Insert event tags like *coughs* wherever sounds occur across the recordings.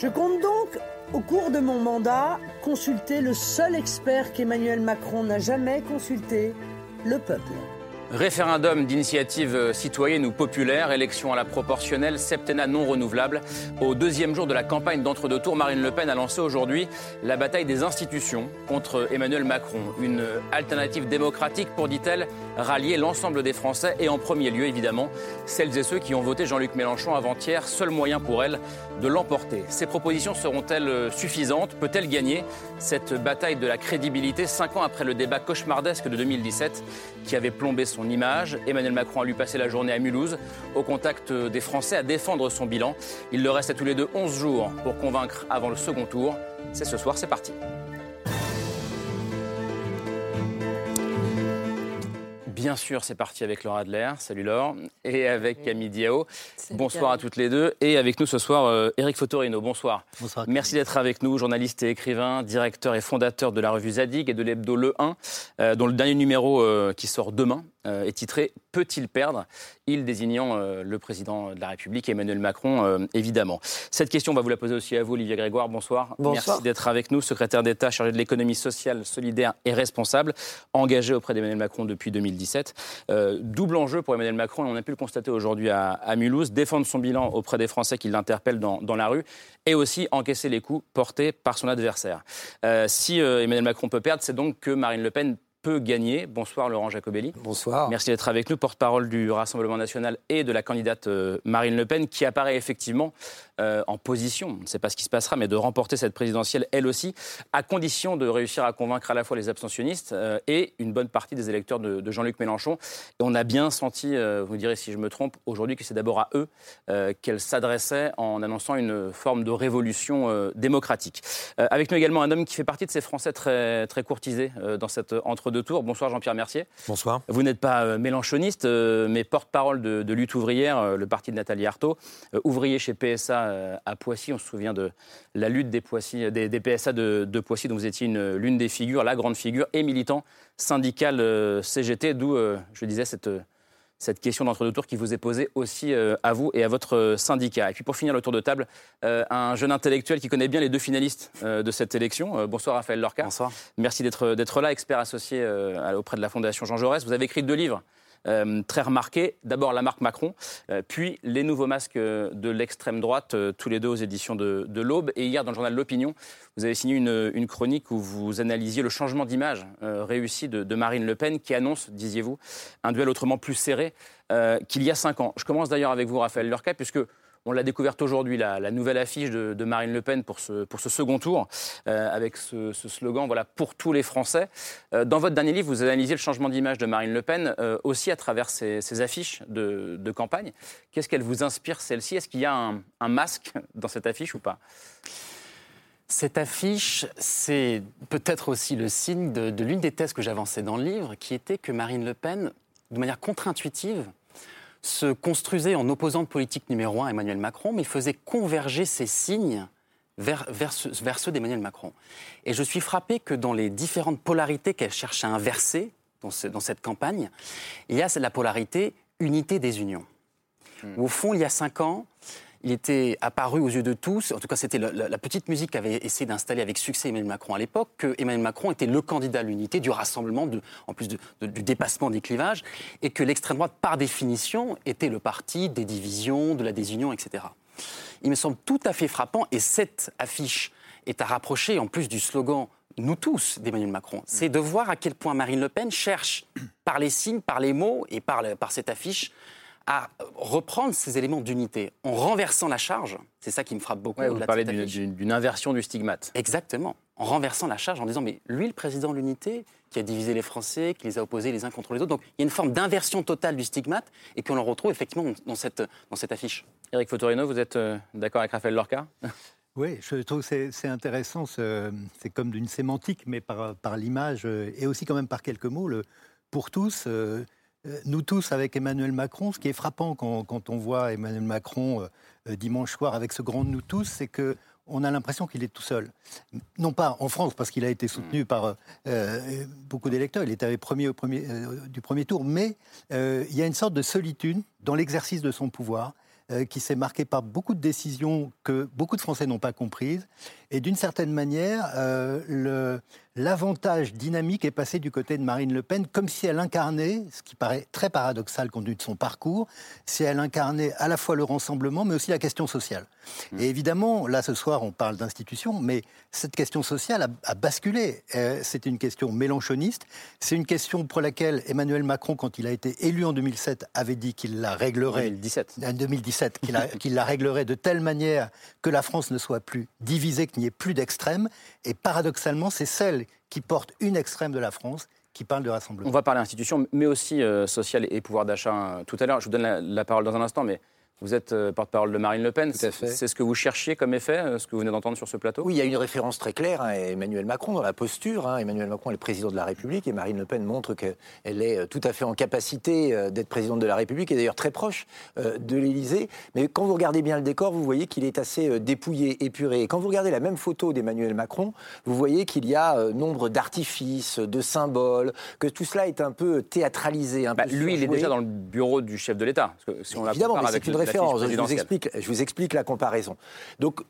Je compte donc, au cours de mon mandat, consulter le seul expert qu'Emmanuel Macron n'a jamais consulté, le peuple. Référendum d'initiative citoyenne ou populaire, élection à la proportionnelle, septennat non renouvelable. Au deuxième jour de la campagne d'entre-deux tours, Marine Le Pen a lancé aujourd'hui la bataille des institutions contre Emmanuel Macron. Une alternative démocratique pour, dit-elle, rallier l'ensemble des Français et en premier lieu, évidemment, celles et ceux qui ont voté Jean-Luc Mélenchon avant-hier, seul moyen pour elle de l'emporter. Ces propositions seront-elles suffisantes? Peut-elle gagner cette bataille de la crédibilité cinq ans après le débat cauchemardesque de 2017 qui avait plombé son image. Emmanuel Macron a lui passé la journée à Mulhouse, au contact des Français, à défendre son bilan. Il leur reste à tous les deux 11 jours pour convaincre avant le second tour. C'est ce soir, c'est parti. Bien sûr, c'est parti avec Laura Adler. Salut Laure. Et avec Camille Diao. Bonsoir à toutes les deux. Et avec nous ce soir, Eric Fotorino. Bonsoir. Bonsoir. Merci d'être avec nous, journaliste et écrivain, directeur et fondateur de la revue Zadig et de l'hebdo Le 1, dont le dernier numéro qui sort demain est titré Peut-il perdre? Il désignant le président de la République, Emmanuel Macron, évidemment. Cette question, on va vous la poser aussi à vous, Olivier Grégoire. Bonsoir. Bonsoir. Merci d'être avec nous, secrétaire d'État chargé de l'économie sociale, solidaire et responsable, engagé auprès d'Emmanuel Macron depuis 2017. Euh, double enjeu pour Emmanuel Macron, et on a pu le constater aujourd'hui à, à, Mulhouse, défendre son bilan auprès des Français qui l'interpellent dans, dans, la rue, et aussi encaisser les coups portés par son adversaire. Euh, si euh, Emmanuel Macron peut perdre, c'est donc que Marine Le Pen peut gagner. Bonsoir Laurent Jacobelli. Bonsoir. Merci d'être avec nous, porte-parole du Rassemblement national et de la candidate euh, Marine Le Pen, qui apparaît effectivement euh, en position, on ne sait pas ce qui se passera, mais de remporter cette présidentielle elle aussi, à condition de réussir à convaincre à la fois les abstentionnistes euh, et une bonne partie des électeurs de, de Jean-Luc Mélenchon. Et on a bien senti, euh, vous me direz si je me trompe, aujourd'hui que c'est d'abord à eux qu'elle s'adressait en annonçant une forme de révolution démocratique. avec nous également un homme qui fait partie de ces Français très, très courtisés dans cette entre deux tours. Bonsoir Jean-Pierre Mercier. Bonsoir. Vous n'êtes pas euh, mélanchoniste, euh, mais porte-parole de, de, lutte ouvrière, euh, le parti de Nathalie Arthaud, ouvrier chez PSA à Poissy. On se souvient de la lutte des, Poissy, des, des PSA de, de, Poissy, dont vous étiez l'une des figures, la grande figure, et militant syndical CGT, d'où, je disais, cette cette question d'entre-deux tours qui vous est posée aussi euh, à vous et à votre euh, syndicat. Et puis pour finir le tour de table, euh, un jeune intellectuel qui connaît bien les deux finalistes de cette élection. bonsoir Raphaël Lorca. Bonsoir. Merci d'être là, expert associé auprès de la Fondation Jean Jaurès. Vous avez écrit deux livres. Euh, très remarqués. D'abord la marque Macron, euh, puis les nouveaux masques de l'extrême droite, euh, tous les deux aux éditions de, de l'Aube. Et hier, dans le journal L'Opinion, vous avez signé une, une, chronique où vous analysiez le changement d'image réussi de, de, Marine Le Pen, qui annonce, disiez-vous, un duel autrement plus serré qu'il y a cinq ans. Je commence d'ailleurs avec vous, Raphaël Lurca, puisque on l'a découverte aujourd'hui, la, la, nouvelle affiche de, Marine Le Pen pour ce, pour ce second tour, euh, avec ce, slogan voilà, pour tous les Français. Euh, dans votre dernier livre, vous analysez le changement d'image de Marine Le Pen euh, aussi à travers ces, ces affiches de, campagne. Qu'est-ce qu'elle vous inspire, celle-ci? Est-ce qu'il y a un, masque dans cette affiche ou pas? Cette affiche, c'est peut-être aussi le signe de l'une des thèses que j'avançais dans le livre, qui était que Marine Le Pen, de manière contre-intuitive, se construisait en opposante politique numéro un à Emmanuel Macron, mais faisait converger ses signes vers, vers, vers ceux d'Emmanuel Macron. Et je suis frappé que dans les différentes polarités qu'elle cherche à inverser dans, ce, dans, cette campagne, il y a la polarité unité des unions. Mmh. Au fond, il y a cinq ans, il était apparu aux yeux de tous, en tout cas c'était la, petite musique qu'avait essayé d'installer avec succès Emmanuel Macron à l'époque, que Emmanuel Macron était le candidat à l'unité, du rassemblement, en plus du dépassement des clivages, et que l'extrême droite, par définition, était le parti des divisions, de la désunion, etc. Il me semble tout à fait frappant, et cette affiche est à rapprocher en plus du slogan nous tous d'Emmanuel Macron, c'est de voir à quel point Marine Le Pen cherche, par les signes, par les mots et par cette affiche, à reprendre ces éléments d'unité en renversant la charge. C'est ça qui me frappe beaucoup. Ouais, vous parlez d'une inversion du stigmate. Exactement. En renversant la charge, en disant, mais lui, le président de l'unité, qui a divisé les Français, qui les a opposés les uns contre les autres. Donc il y a une forme d'inversion totale du stigmate et qu'on le retrouve effectivement dans cette, dans cette affiche. Éric Fotorino, vous êtes euh, d'accord avec Raphaël Lorca? *laughs* Oui, je trouve que c'est intéressant, c'est comme d'une sémantique, mais par, par l'image et aussi quand même par quelques mots. Le, pour tous, nous tous avec Emmanuel Macron, ce qui est frappant quand, quand on voit Emmanuel Macron dimanche soir avec ce grand nous tous, c'est que on a l'impression qu'il est tout seul. Non pas en France, parce qu'il a été soutenu mm. par euh, beaucoup d'électeurs, il était premier, au premier euh, du premier tour, mais euh, il y a une sorte de solitude dans l'exercice de son pouvoir qui s'est marqué par beaucoup de décisions que beaucoup de Français n'ont pas comprises. Et d'une certaine manière, le, l'avantage dynamique est passé du côté de Marine Le Pen, comme si elle incarnait, ce qui paraît très paradoxal compte tenu de son parcours, si elle incarnait à la fois le rassemblement, mais aussi la question sociale. Mmh. Et évidemment, là ce soir, on parle d'institutions, mais cette question sociale a, basculé. Euh, c'est une question mélanchoniste. C'est une question pour laquelle Emmanuel Macron, quand il a été élu en 2007, avait dit qu'il la réglerait. 2017. En 2017, qu'il la réglerait de telle manière que la France ne soit plus divisée, qu'il n'y ait plus d'extrêmes. Et paradoxalement, c'est celle qui porte une extrême de la France qui parle de rassemblement. On va parler institutions, mais aussi euh, social et pouvoir d'achat euh, tout à l'heure. Je vous donne la, parole dans un instant, mais vous êtes euh, porte-parole de Marine Le Pen. C'est ce que vous cherchiez comme effet, euh, ce que vous venez d'entendre sur ce plateau? Oui, il y a une référence très claire à Emmanuel Macron dans la posture. Hein. Emmanuel Macron est le président de la République et Marine Le Pen montre qu'elle est euh, tout à fait en capacité d'être présidente de la République et d'ailleurs très proche de l'Élysée. Mais quand vous regardez bien le décor, vous voyez qu'il est assez dépouillé, épuré. Et quand vous regardez la même photo d'Emmanuel Macron, vous voyez qu'il y a nombre d'artifices, de symboles, que tout cela est un peu théâtralisé. Un bah, lui, il est déjà dans le bureau du chef de l'État. Si Évidemment, mais c'est une je vous, explique, je vous explique la comparaison. Donc,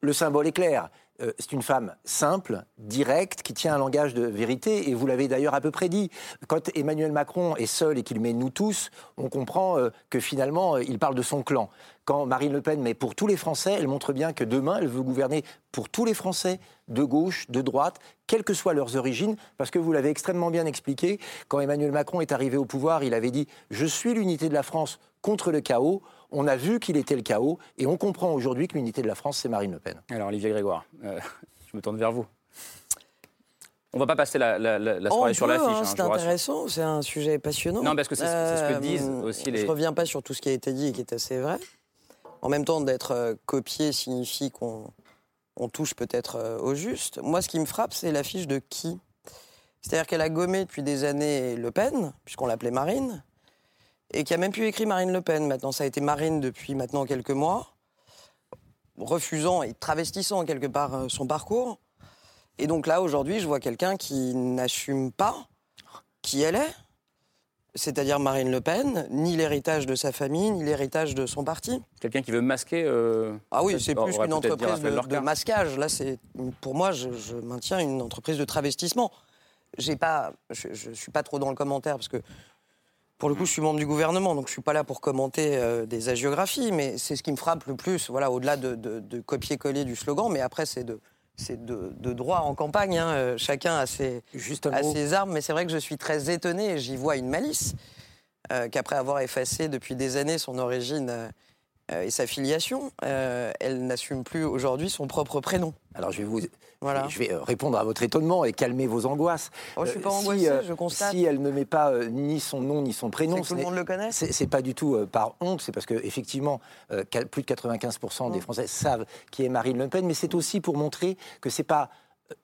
le symbole est clair. Euh, c'est une femme simple, directe, qui tient un langage de vérité, et vous l'avez d'ailleurs à peu près dit. Quand Emmanuel Macron est seul et qu'il met nous tous, on comprend euh, que finalement, euh, il parle de son clan. Quand Marine Le Pen met pour tous les Français, elle montre bien que demain, elle veut gouverner pour tous les Français, de gauche, de droite, quelles que soient leurs origines, parce que vous l'avez extrêmement bien expliqué, quand Emmanuel Macron est arrivé au pouvoir, il avait dit « Je suis l'unité de la France contre le chaos ». On a vu qu'il était le chaos et on comprend aujourd'hui que l'unité de la France, c'est Marine Le Pen. Alors, Olivier Grégoire, euh, *laughs* je me tourne vers vous. On va pas passer la, soirée sur l'affiche. Hein, c'est intéressant, c'est un sujet passionnant. Non, parce que c'est ce que disent euh, aussi les. Je reviens pas sur tout ce qui a été dit et qui est assez vrai. En même temps, d'être euh, copié signifie qu'on on touche peut-être au juste. Moi, ce qui me frappe, c'est l'affiche de qui? C'est-à-dire qu'elle a gommé depuis des années Le Pen, puisqu'on l'appelait Marine et qui a même pu écrire Marine Le Pen. Maintenant, ça a été Marine depuis maintenant quelques mois, refusant et travestissant quelque part euh, son parcours. Et donc là, aujourd'hui, je vois quelqu'un qui n'assume pas qui elle est, c'est-à-dire Marine Le Pen, ni l'héritage de sa famille, ni l'héritage de son parti. Quelqu'un qui veut masquer. Euh, ah oui, c'est plus qu'une entreprise de, masquage. Là, c'est pour moi, je, maintiens une entreprise de travestissement. J'ai pas, je, ne suis pas trop dans le commentaire parce que pour le coup, je suis membre du gouvernement, donc je ne suis pas là pour commenter euh, des agiographies, mais c'est ce qui me frappe le plus, voilà, au-delà de, copier-coller du slogan, mais après, c'est de, c'est de, droit en campagne. Hein. Euh, chacun a ses, ses armes, mais c'est vrai que je suis très étonné et j'y vois une malice euh, qu'après avoir effacé depuis des années son origine et sa filiation, elle n'assume plus aujourd'hui son propre prénom. Alors je vais vous je vais euh, répondre à votre étonnement et calmer vos angoisses. Oh, je ne suis pas euh, angoissée, euh, je constate. Si elle ne met pas ni son nom ni son prénom, tout le monde le connaît. C'est pas du tout par honte, c'est parce que effectivement, plus de 95% des Français savent qui est Marine Le Pen, mais c'est aussi pour montrer que c'est pas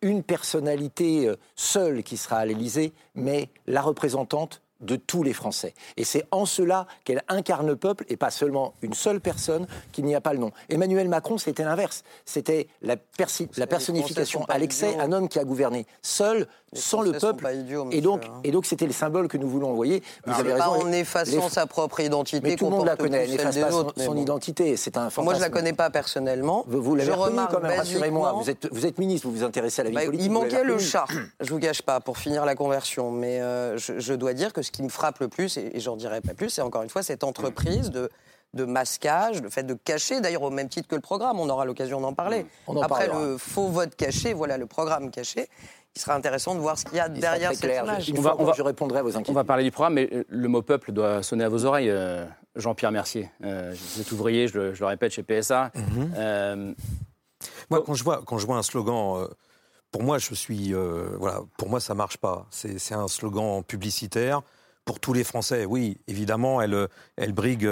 une personnalité seule qui sera à l'Élysée, mais la représentante de tous les Français. Et c'est en cela qu'elle incarne le peuple et pas seulement une seule personne qui n'y a pas le nom. Emmanuel Macron, c'était l'inverse. C'était la, la personnification à l'excès, un homme qui a gouverné seul, sans le peuple. et donc, hein. et donc, c'était le symbole que nous voulons envoyer. Vous avez raison. Pas en effaçant sa propre identité. Mais tout le monde la connaît. N'efface pas son, identité. C'est un Moi, je la connais pas personnellement. Vous, vous l'avez reconnu quand même. Rassurez-moi. Vous êtes, vous êtes ministre. Vous vous intéressez à la vie bah, politique. Il manquait le chat. Je vous gâche pas pour finir la conversion, mais euh, je, dois dire que ce qui me frappe le plus, et, j'en dirai pas plus, c'est encore une fois cette entreprise de de masquage, le fait de cacher, d'ailleurs au même titre que le programme, on aura l'occasion d'en parler. Après le faux vote caché, voilà le programme caché il sera intéressant de voir ce qu'il y a derrière ces images. On va, on va, je répondrai à vos inquiétudes. On va parler du programme, mais euh, le mot peuple doit sonner à vos oreilles. Euh, Jean-Pierre Mercier, euh, vous êtes ouvrier, je le, répète, chez PSA. Mhm. moi, quand je, vois, quand je vois un slogan, pour moi, je suis, voilà, pour moi, ça marche pas. C'est un slogan publicitaire pour tous les Français. Oui, évidemment, elle, elle brigue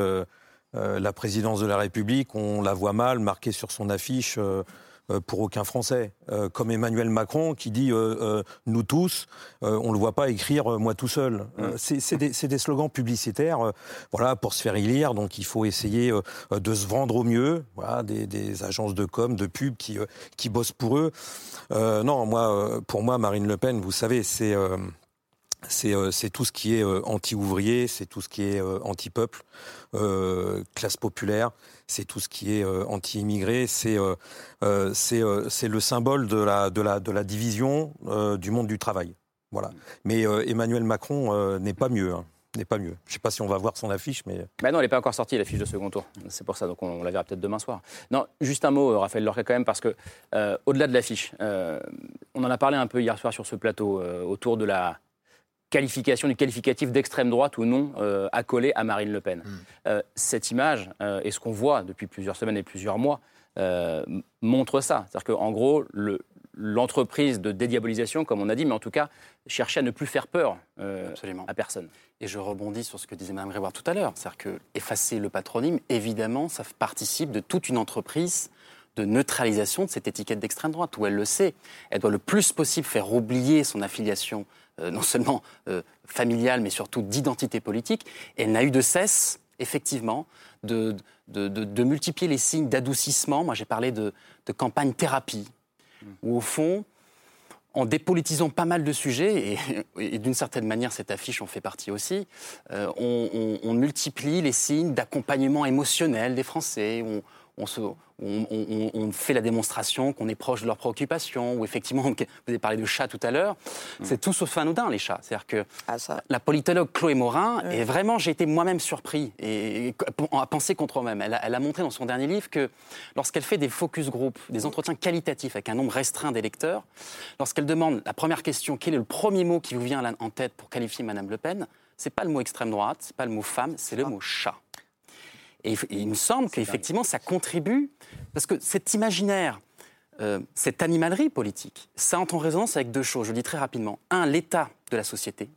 la présidence de la République. On la voit mal, marquée sur son affiche euh, pour aucun Français, euh, comme Emmanuel Macron qui dit nous tous, on ne le voit pas écrire moi tout seul. Mm. c'est des, slogans publicitaires, voilà, pour se faire élire. Donc il faut essayer de se vendre au mieux. Voilà, des, agences de com, de pub qui qui bossent pour eux. non, moi, pour moi, Marine Le Pen, vous savez, c'est c'est tout ce qui est anti-ouvrier, c'est tout ce qui est anti-peuple, classe populaire c'est tout ce qui est euh, anti-immigré, c'est euh, euh, le symbole de la, de la, de la division du monde du travail. Voilà. Mais Emmanuel Macron n'est pas mieux. Hein, n'est pas mieux. Je ne sais pas si on va voir son affiche, mais... Ben non, elle n'est pas encore sortie, l'affiche de second tour. C'est pour ça, donc on, la verra peut-être demain soir. Non, juste un mot, Raphaël Lorca, quand même, parce que au-delà de l'affiche, on en a parlé un peu hier soir sur ce plateau, autour de la qualification du qualificatif d'extrême droite ou non euh, accolé à Marine Le Pen. Hmm. Euh, cette image euh, et ce qu'on voit depuis plusieurs semaines et plusieurs mois montre ça. C'est-à-dire qu'en gros, l'entreprise de dédiabolisation, comme on a dit, mais en tout cas, cherchait à ne plus faire peur à personne. Et je rebondis sur ce que disait Mme Grégoire tout à l'heure. C'est-à-dire que effacer le patronyme, évidemment, ça participe de toute une entreprise de neutralisation de cette étiquette d'extrême droite, où elle le sait. Elle doit le plus possible faire oublier son affiliation non seulement euh, familiale, mais surtout d'identité politique. Et elle n'a eu de cesse, effectivement, de, de, multiplier les signes d'adoucissement. Moi, j'ai parlé de, campagne thérapie, où au fond, en dépolitisant pas mal de sujets, et, d'une certaine manière, cette affiche en fait partie aussi, euh, on, multiplie les signes d'accompagnement émotionnel des Français. On, se, on, fait la démonstration qu'on est proche de leurs préoccupations, ou effectivement, *laughs* vous avez parlé de chats tout à l'heure, mm. c'est tout sauf anodin, les chats. C'est-à-dire que ah, la politologue Chloé Morin, et vraiment, j'ai été moi-même surpris et, à penser contre moi-même. Elle, a montré dans son dernier livre que lorsqu'elle fait des focus group, des entretiens qualitatifs avec un nombre restreint d'électeurs, lorsqu'elle demande la première question, quel est le premier mot qui vous vient en tête pour qualifier Madame Le Pen, c'est pas le mot extrême droite, c'est pas le mot femme, c'est le ah. mot chat. Et, il me semble qu'effectivement, ça contribue, parce que cet imaginaire, euh, cette animalerie politique, ça entre en résonance avec deux choses. Je le dis très rapidement. Un, l'état de la société,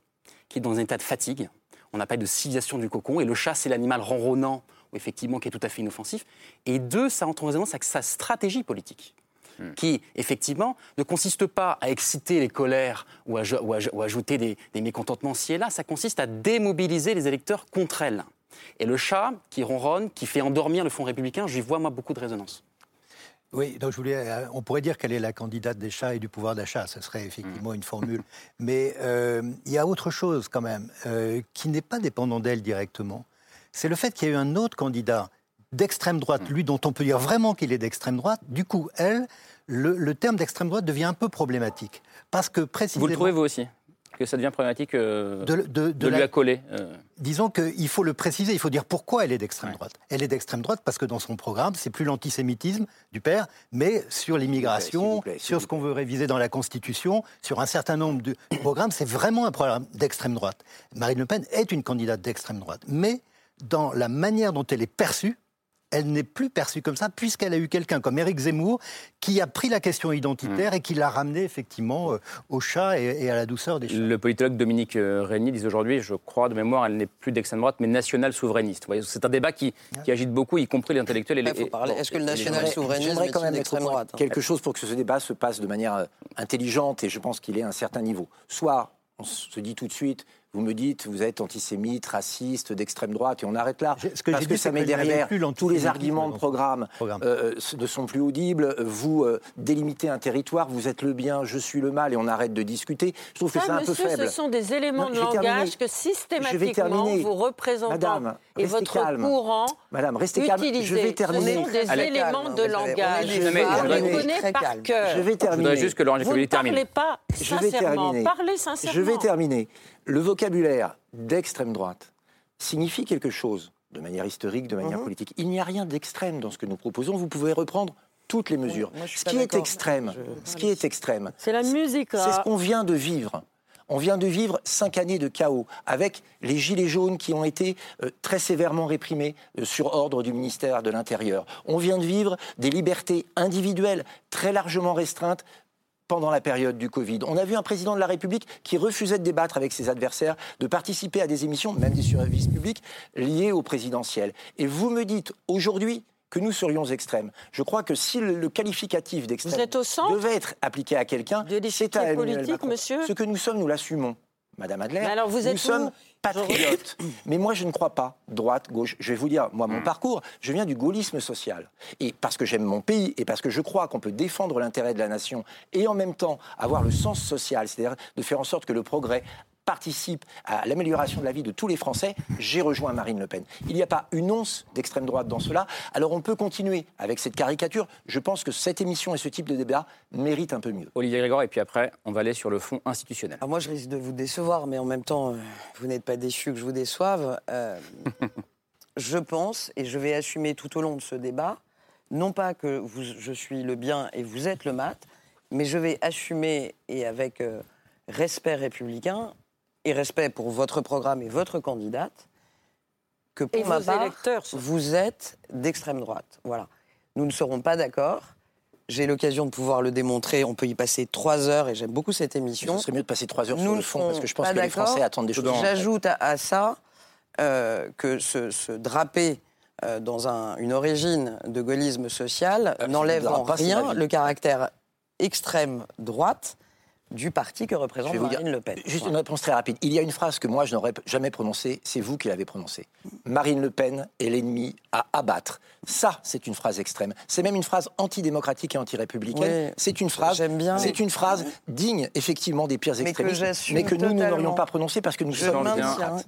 qui est dans un état de fatigue. On appelle de civilisation du cocon. Et le chat, c'est l'animal ronronnant, effectivement, qui est tout à fait inoffensif. Et deux, ça entre en résonance avec sa stratégie politique hmm. qui, effectivement, ne consiste pas à exciter les colères ou à, ajouter des, des mécontentements ci et là, ça consiste à démobiliser les électeurs contre elle. Et le chat qui ronronne, qui fait endormir le Front républicain, j'y vois moi beaucoup de résonance. Oui, donc je voulais, euh, on pourrait dire qu'elle est la candidate des chats et du pouvoir d'achat, ce serait effectivement une formule. *laughs* Mais euh, il y a autre chose quand même, euh, qui n'est pas dépendant d'elle directement. C'est le fait qu'il y a eu un autre candidat d'extrême droite, lui dont on peut dire vraiment qu'il est d'extrême droite. Du coup, elle, le, le terme d'extrême droite devient un peu problématique. Parce que précisément... Vous le trouvez vous aussi? Que ça devient problématique euh, de, lui accoler euh. Disons qu'il faut le préciser, il faut dire pourquoi elle est d'extrême droite. Elle est d'extrême droite parce que dans son programme, c'est plus l'antisémitisme du père, mais sur l'immigration, sur ce qu'on veut réviser dans la Constitution, sur un certain nombre de programmes, c'est vraiment un programme d'extrême droite. Marine Le Pen est une candidate d'extrême droite, mais dans la manière dont elle est perçue, elle n'est plus perçue comme ça, puisqu'elle a eu quelqu'un comme Éric Zemmour qui a pris la question identitaire hmm. et qui l'a ramené effectivement euh, au chat et, à la douceur des chats. Le politologue Dominique euh, Régnier dit aujourd'hui, je crois de mémoire, elle n'est plus d'extrême droite, mais nationale souverainiste. C'est un débat qui, agite beaucoup, y compris les intellectuels. Et les, Est-ce que le national souverainiste J'aimerais quand même d'extrême droite hein. Quelque chose pour que ce débat se passe de manière euh, intelligente et je pense qu'il est à un certain niveau. Soit on se dit tout de suite, vous me dites, vous êtes antisémite, raciste, d'extrême droite, et on arrête là. Ce que parce que ça met derrière, tous les arguments de programme, euh, ne sont plus audibles, vous euh, délimitez un territoire, vous êtes le bien, je suis le mal, et on arrête de discuter. Je trouve que c'est un peu faible. Ce sont des éléments de langage que systématiquement vous représentez Madame, et votre courant Madame, restez calme. Je vais terminer. Ce sont des éléments de langage. Je par cœur. Je vais terminer. Je juste que Laurent termine. Parlez pas sincèrement. Parlez sincèrement. Je vais terminer le vocabulaire d'extrême droite signifie quelque chose, de manière historique, de manière mhm. politique. Il n'y a rien d'extrême dans ce que nous proposons. Vous pouvez reprendre toutes les mesures. ce, qui est extrême, ce qui est extrême, c'est la musique. C'est ce qu'on vient de vivre. On vient de vivre cinq années de chaos avec les gilets jaunes qui ont été euh, très sévèrement réprimés euh, sur ordre du ministère de l'Intérieur. On vient de vivre des libertés individuelles très largement restreintes pendant la période du Covid. On a vu un président de la République qui refusait de débattre avec ses adversaires, de participer à des émissions, même des services publics, liés au présidentiel. Et vous me dites aujourd'hui que nous serions extrêmes. Je crois que si le, qualificatif d'extrême devait être appliqué à quelqu'un, c'est à Emmanuel Macron. Monsieur Ce que nous sommes, nous l'assumons. Madame Adler, alors vous nous sommes patriotes. *coughs* Mais moi, je ne crois pas droite, gauche. Je vais vous dire, moi, mon hmm. parcours, je viens du gaullisme social. Et parce que j'aime mon pays et parce que je crois qu'on peut défendre l'intérêt de la nation et en même temps avoir le sens social, c'est-à-dire de faire en sorte que le progrès participe à l'amélioration de la vie de tous les Français, j'ai rejoint Marine Le Pen. Il n'y a pas une once d'extrême droite dans cela. Alors on peut continuer avec cette caricature. Je pense que cette émission et ce type de débat méritent un peu mieux. Olivier Grégoire, et puis après, on va aller sur le fond institutionnel. moi, je risque de vous décevoir, mais en même temps, euh, vous n'êtes pas déçu que je vous déçoive. Euh, *laughs* je pense, et je vais assumer tout au long de ce débat, non pas que vous, je suis le bien et vous êtes le mat, mais je vais assumer, et avec euh, respect républicain, et respect pour votre programme et votre candidate, que pour ma part, vous êtes d'extrême droite. Voilà. Nous ne serons pas d'accord. J'ai l'occasion de pouvoir le démontrer. On peut y passer trois heures et j'aime beaucoup cette émission. Ce serait mieux de passer trois heures sur le fond parce que je pense que les Français attendent des choses. J'ajoute à, ça euh, que se, draper euh, dans une origine de gaullisme social n'enlève en rien le caractère extrême droite du parti que représente Marine Le Pen. Juste une réponse très rapide. Il y a une phrase que moi je n'aurais jamais prononcée, c'est vous qui l'avez prononcée. Marine Le Pen est l'ennemi à abattre. Ça, c'est une phrase extrême. C'est même une phrase antidémocratique et anti-républicaine. c'est une phrase, bien. c'est une phrase digne effectivement des pires extrémistes, mais que, nous nous n'aurions pas prononcée parce que nous je sommes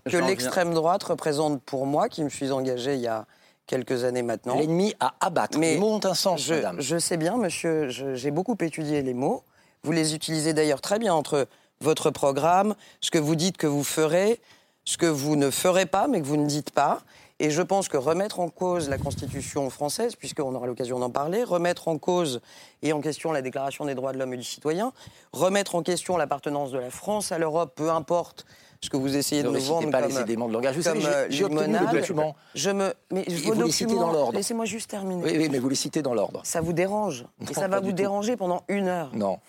que l'extrême droite représente pour moi, qui me suis engagé il y a quelques années maintenant. L'ennemi à abattre. Mais les mots ont un sens, je, madame. Je sais bien, monsieur, j'ai beaucoup étudié les mots. Vous les utilisez d'ailleurs très bien entre votre programme, ce que vous dites que vous ferez, ce que vous ne ferez pas, mais que vous ne dites pas. Et je pense que remettre en cause la Constitution française, puisqu'on aura l'occasion d'en parler, remettre en cause et en question la Déclaration des droits de l'homme et du citoyen, remettre en question l'appartenance de la France à l'Europe, peu importe ce que vous essayez de nous vendre pas comme, les éléments de langage. Vous comme savez, j'ai obtenu le document. Je me, mais vos vous les citez dans l'ordre. Laissez-moi juste terminer. Oui, oui, mais vous les citez dans l'ordre. Ça vous dérange. et ça va vous déranger pendant une heure. Non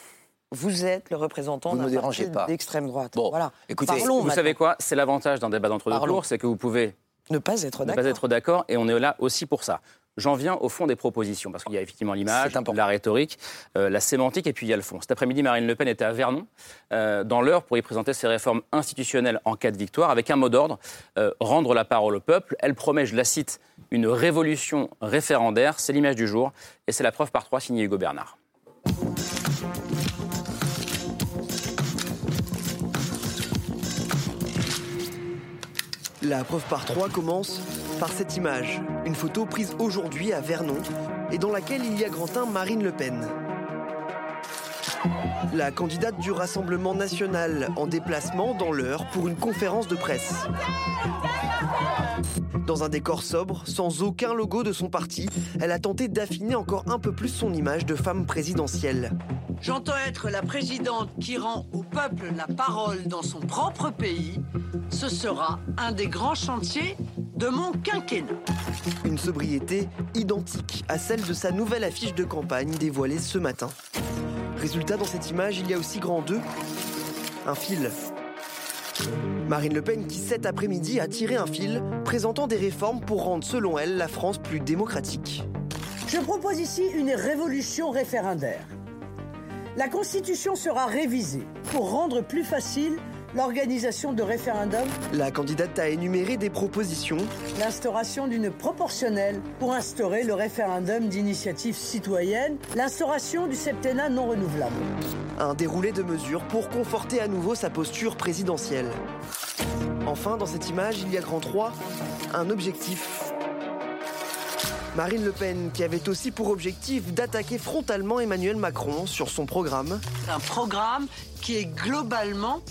vous êtes le représentant d'un parti d'extrême droite. Bon, voilà. Écoutez, vous savez quoi? C'est l'avantage d'un débat d'entre deux tours, c'est que vous pouvez ne pas être d'accord. Ne pas être d'accord, et on est là aussi pour ça. J'en viens au fond des propositions, parce qu'il y a effectivement l'image, la rhétorique, euh, la sémantique, et puis il y a le fond. Cet après-midi, Marine Le Pen était à Vernon, euh, dans l'heure, pour y présenter ses réformes institutionnelles en cas de victoire, avec un mot d'ordre, euh, rendre la parole au peuple. Elle promet, je la cite, une révolution référendaire, c'est l'image du jour, et c'est la preuve par trois signée Hugo Bernard. La preuve par trois commence par cette image, une photo prise aujourd'hui à Vernon et dans laquelle il y a Grantin Marine Le Pen. La candidate du Rassemblement national en déplacement dans l'heure pour une conférence de presse. Dans un décor sobre, sans aucun logo de son parti, elle a tenté d'affiner encore un peu plus son image de femme présidentielle. J'entends être la présidente qui rend au peuple la parole dans son propre pays. Ce sera un des grands chantiers de mon quinquennat. Une sobriété identique à celle de sa nouvelle affiche de campagne dévoilée ce matin. Résultat, dans cette image, il y a aussi grand 2, un fil. Marine Le Pen qui cet après-midi a tiré un fil présentant des réformes pour rendre, selon elle, la France plus démocratique. Je propose ici une révolution référendaire. La Constitution sera révisée pour rendre plus facile l'organisation de référendums. La candidate a énuméré des propositions. L'instauration d'une proportionnelle pour instaurer le référendum d'initiative citoyenne. L'instauration du septennat non renouvelable. Un déroulé de mesures pour conforter à nouveau sa posture présidentielle. Enfin, dans cette image, il y a grand 3, un objectif. Marine Le Pen, qui avait aussi pour objectif d'attaquer frontalement Emmanuel Macron sur son programme. Un programme qui est globalement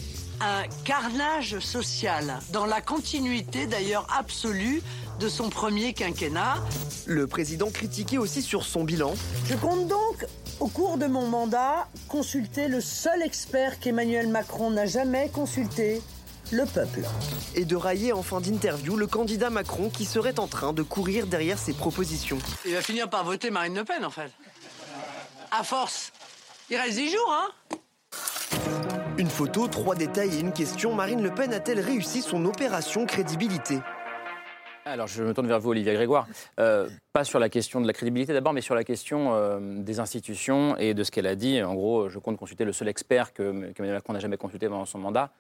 un carnage social, dans la continuité d'ailleurs absolue de son premier quinquennat. Le président critiqué aussi sur son bilan. Je compte donc, au cours de mon mandat, consulter le seul expert qu'Emmanuel Macron n'a jamais consulté, le peuple. Et de railler en fin d'interview le candidat Macron qui serait en train de courir derrière ses propositions. Il va finir par voter Marine Le Pen en fait. À force. Il reste 10 jours, hein une photo, trois détails et une question, Marine Le Pen a-t-elle réussi son opération crédibilité? Alors, je me tourne vers vous, Olivier Grégoire. Euh, pas sur la question de la crédibilité d'abord, mais sur la question euh, des institutions et de ce qu'elle a dit. En gros, je compte consulter le seul expert que, Emmanuel Macron n'a jamais consulté pendant son mandat,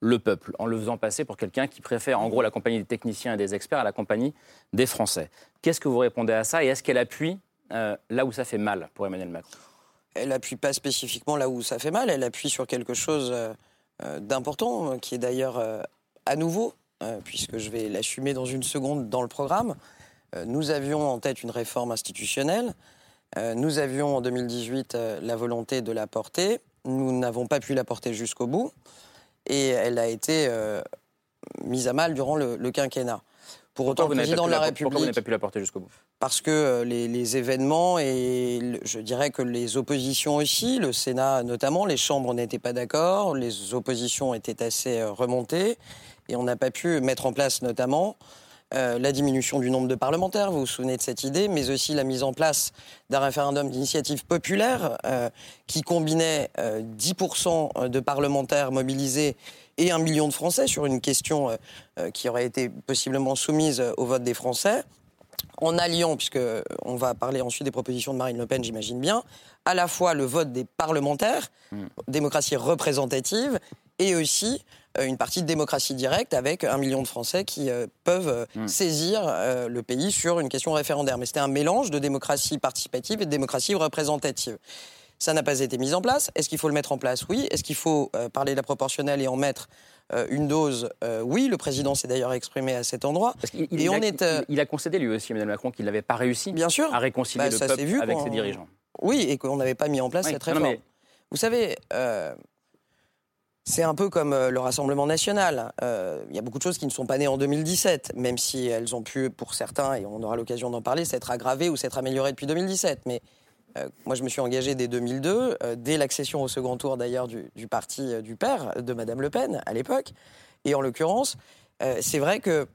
le peuple, en le faisant passer pour quelqu'un qui préfère, en gros, la compagnie des techniciens et des experts à la compagnie des Français. Qu'est-ce que vous répondez à ça et est-ce qu'elle appuie euh, là où ça fait mal pour Emmanuel Macron? Elle appuie pas spécifiquement là où ça fait mal, elle appuie sur quelque chose d'important, qui est d'ailleurs à nouveau euh, puisque je vais l'assumer dans une seconde dans le programme. Euh, nous avions en tête une réforme institutionnelle. Euh, nous avions en 2018 la volonté de la porter. Nous n'avons pas pu la porter jusqu'au bout. Et elle a été mise à mal durant le, quinquennat. Pour autant, le président de la, République. Pourquoi vous n'avez pas pu la porter jusqu'au bout? Parce que les, événements et je dirais que les oppositions aussi, le Sénat notamment, les chambres n'étaient pas d'accord, les oppositions étaient assez remontées et on n'a pas pu mettre en place notamment euh, la diminution du nombre de parlementaires, vous vous souvenez de cette idée, mais aussi la mise en place d'un référendum d'initiative populaire euh, qui combinait 10% euh, de parlementaires mobilisés et un million de Français sur une question qui aurait été possiblement soumise au vote des Français, en alliant, puisque on va parler ensuite des propositions de Marine Le Pen, j'imagine bien, à la fois le vote des parlementaires, hmm. démocratie représentative, et aussi euh, une partie de démocratie directe avec un million de Français qui euh, peuvent euh, hmm. saisir le pays sur une question référendaire. Mais c'était un mélange de démocratie participative et de démocratie représentative. Ça n'a pas été mis en place. Est-ce qu'il faut le mettre en place? Oui. Est-ce qu'il faut parler de la proportionnelle et en mettre une dose Oui. Le président s'est d'ailleurs exprimé à cet endroit. il, a, il, a, concédé lui aussi, Emmanuel Macron, qu'il n'avait pas réussi Bien sûr. à réconcilier bah, le peuple avec ses dirigeants. Oui, et qu'on n'avait pas mis en place cette réforme. Vous savez, c'est un peu comme euh, le Rassemblement national. Euh, il y a beaucoup de choses qui ne sont pas nées en 2017, même si elles ont pu, pour certains, et on aura l'occasion d'en parler, s'être aggravées ou s'être améliorées depuis 2017. Mais euh, moi, je me suis engagé dès 2002, dès l'accession au second tour d'ailleurs du, parti du père de Madame Le Pen à l'époque. Et en l'occurrence, c'est vrai que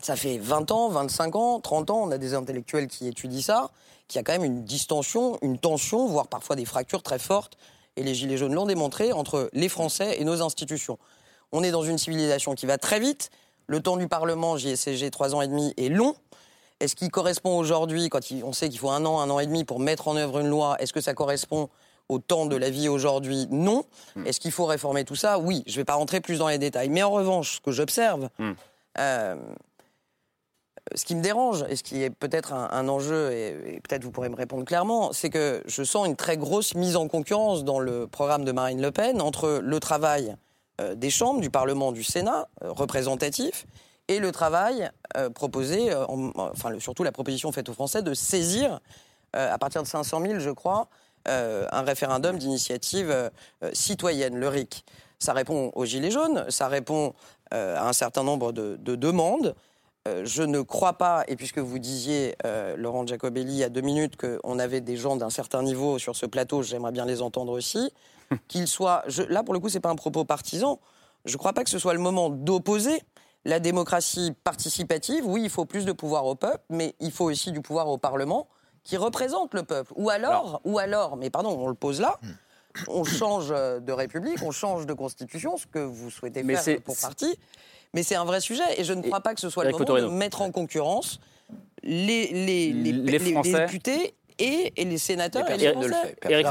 ça fait 20 ans, 25 ans, 30 ans, on a des intellectuels qui étudient ça, qu'il y a quand même une distension, une tension, voire parfois des fractures très fortes et les Gilets jaunes l'ont démontré, entre les Français et nos institutions. On est dans une civilisation qui va très vite. Le temps du Parlement, JSCG, trois ans et demi, est long. Est-ce qu'il correspond aujourd'hui, quand on sait qu'il faut un an, un an et demi pour mettre en œuvre une loi, est-ce que ça correspond au temps de la vie aujourd'hui? Non. Hmm. Est-ce qu'il faut réformer tout ça? Oui. Je ne vais pas rentrer plus dans les détails. Mais en revanche, ce que j'observe, hmm. euh, ce qui me dérange, et ce qui est peut-être un, enjeu, et, peut-être vous pourrez me répondre clairement, c'est que je sens une très grosse mise en concurrence dans le programme de Marine Le Pen entre le travail euh, des chambres, du Parlement, du Sénat, euh, représentatif, et le travail euh, proposé, enfin surtout la proposition faite aux Français de saisir, à partir de 500 000, je crois, un référendum d'initiative citoyenne, le RIC. Ça répond aux Gilets jaunes, ça répond à un certain nombre de demandes. Euh, je ne crois pas, et puisque vous disiez, euh, Laurent Giacobelli, il y a deux minutes, qu'on avait des gens d'un certain niveau sur ce plateau, j'aimerais bien les entendre aussi, *laughs* qu'ils soient. là, pour le coup, ce n'est pas un propos partisan. Je ne crois pas que ce soit le moment d'opposer la démocratie participative. Oui, il faut plus de pouvoir au peuple, mais il faut aussi du pouvoir au Parlement qui représente le peuple. Ou alors, ou alors, mais pardon, on le pose là. Hmm. On change de république, on change de constitution, ce que vous souhaitez faire pour partie. Mais c'est un vrai sujet et je ne crois pas que ce soit le moment de mettre en concurrence les, les, les, députés et, les sénateurs et les Français. Éric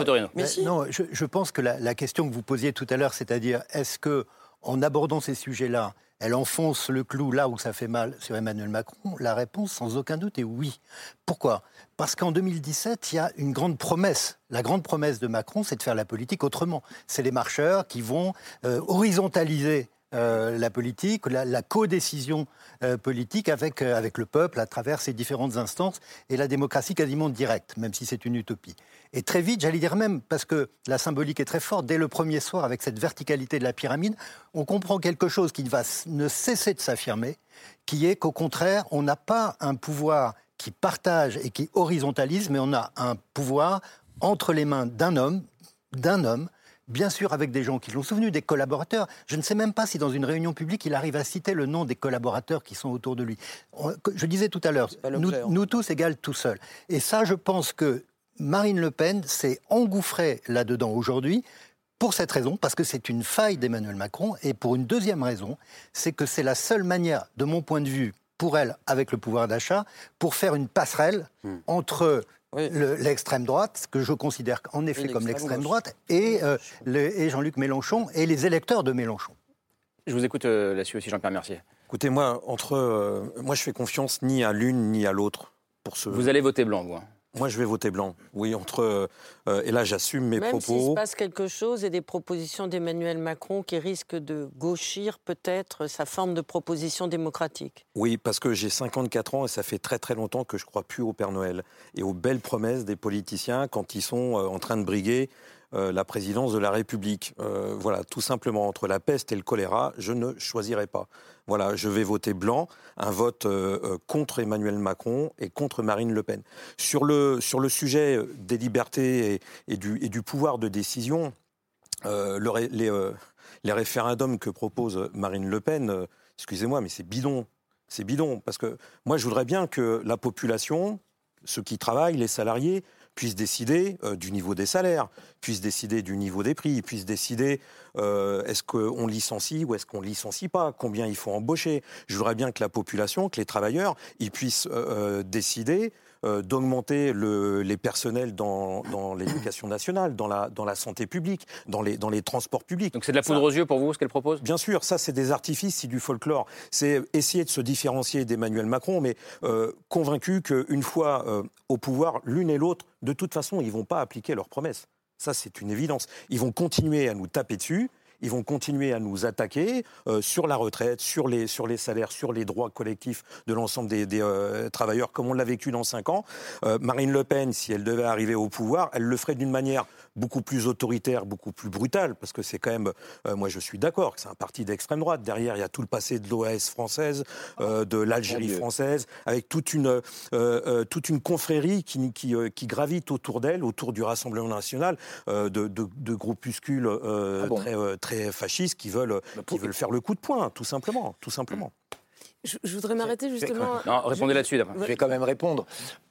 Non, je, pense que la, question que vous posiez tout à l'heure, c'est-à-dire est-ce que en abordant ces sujets-là, elle enfonce le clou là où ça fait mal sur Emmanuel Macron La réponse, sans aucun doute, est oui. Pourquoi? Parce qu'en 2017, il y a une grande promesse. La grande promesse de Macron, c'est de faire la politique autrement. C'est les marcheurs qui vont euh, horizontaliser euh, la politique, la, la codécision euh, politique avec, euh, avec le peuple à travers ces différentes instances et la démocratie quasiment directe, même si c'est une utopie. Et très vite, j'allais dire même, parce que la symbolique est très forte, dès le premier soir, avec cette verticalité de la pyramide, on comprend quelque chose qui va ne cesser de s'affirmer, qui est qu'au contraire, on n'a pas un pouvoir qui partage et qui horizontalise, mais on a un pouvoir entre les mains d'un homme, d'un homme, bien sûr avec des gens qui l'ont souvenu, des collaborateurs. Je ne sais même pas si dans une réunion publique, il arrive à citer le nom des collaborateurs qui sont autour de lui. Je disais tout à l'heure, nous, hein. nous, tous égales tout seuls. Et ça, je pense que Marine Le Pen s'est engouffrée là-dedans aujourd'hui. Pour cette raison, parce que c'est une faille d'Emmanuel Macron, et pour une deuxième raison, c'est que c'est la seule manière, de mon point de vue, pour elle avec le pouvoir d'achat pour faire une passerelle hmm. L'extrême droite, ce que je considère en effet comme l'extrême droite, et, euh, et Jean-Luc Mélenchon et les électeurs de Mélenchon. Je vous écoute euh, là-dessus aussi, Jean-Pierre Mercier. Écoutez, moi, entre, euh, moi, je fais confiance ni à l'une ni à l'autre pour ce. Vous allez voter blanc, vous. Hein. Moi, je vais voter blanc. Oui, entre. Euh, et là, j'assume mes Même propos. Même s'il se passe quelque chose et des propositions d'Emmanuel Macron qui risquent de gauchir peut-être sa forme de proposition démocratique. Oui, parce que j'ai 54 ans et ça fait très très longtemps que je crois plus au Père Noël et aux belles promesses des politiciens quand ils sont en train de briguer euh, la présidence de la République. Euh, voilà, tout simplement, entre la peste et le choléra, je ne choisirai pas. Voilà, je vais voter blanc, un vote euh, contre Emmanuel Macron et contre Marine Le Pen. Sur le, sur le sujet des libertés et, du, pouvoir de décision, les, les, référendums que propose Marine Le Pen, excusez-moi, mais c'est bidon. C'est bidon, parce que moi, je voudrais bien que la population, ceux qui travaillent, les salariés, puissent décider euh, du niveau des salaires, puissent décider du niveau des prix, puissent décider euh, est-ce qu'on licencie ou est-ce qu'on licencie pas, combien il faut embaucher. Je voudrais bien que la population, que les travailleurs, ils puissent euh, décider euh, d'augmenter les personnels dans, l'éducation nationale, dans la, dans la santé publique, dans les, dans les transports publics. Donc c'est de la poudre aux yeux pour vous, ce qu'elle propose? Bien sûr, ça c'est des artifices, c'est du folklore. C'est essayer de se différencier d'Emmanuel Macron, mais euh, convaincu qu'une fois euh, au pouvoir, l'une et l'autre, de toute façon, ils ne vont pas appliquer leurs promesses. Ça, c'est une évidence. Ils vont continuer à nous taper dessus ils vont continuer à nous attaquer euh, sur la retraite, sur les, sur les salaires, sur les droits collectifs de l'ensemble des, euh, travailleurs, comme on l'a vécu dans cinq ans. Euh, Marine Le Pen, si elle devait arriver au pouvoir, elle le ferait d'une manière beaucoup plus autoritaire, beaucoup plus brutale, parce que c'est quand même, moi je suis d'accord, que c'est un parti d'extrême droite. Derrière, il y a tout le passé de l'OAS française, de l'Algérie française, avec toute une, toute une confrérie qui, qui, qui gravite autour d'elle, autour du Rassemblement national, de, de, groupuscules ah très, très très fascistes qui veulent, bah, qui veulent faire le coup de poing, tout simplement. Tout simplement. Je, voudrais m'arrêter justement. *laughs* Non, répondez là-dessus. Je vais quand même répondre.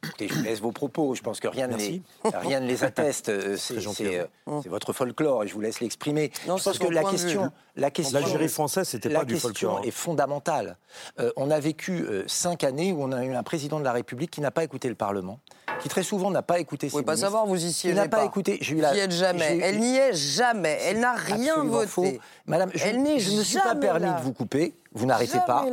Écoutez, je laisse vos propos. Je pense que rien, ne les, rien ne les atteste. Euh, *laughs* euh, c'est votre folklore et je vous laisse l'exprimer. Je pense que la question, la question, l'Algérie française, c'était pas du folklore. La question est fondamentale. Euh, on a vécu cinq années où on a eu un président de la République qui n'a pas écouté le Parlement, qui très souvent n'a pas écouté. Vous ne pouvez pas savoir, vous y siégez n'a pas, écouté. La. jamais. Elle n'y est jamais. Elle n'a rien voté. Madame, je, je ne suis pas permis de vous couper vous n'arrêtez pas.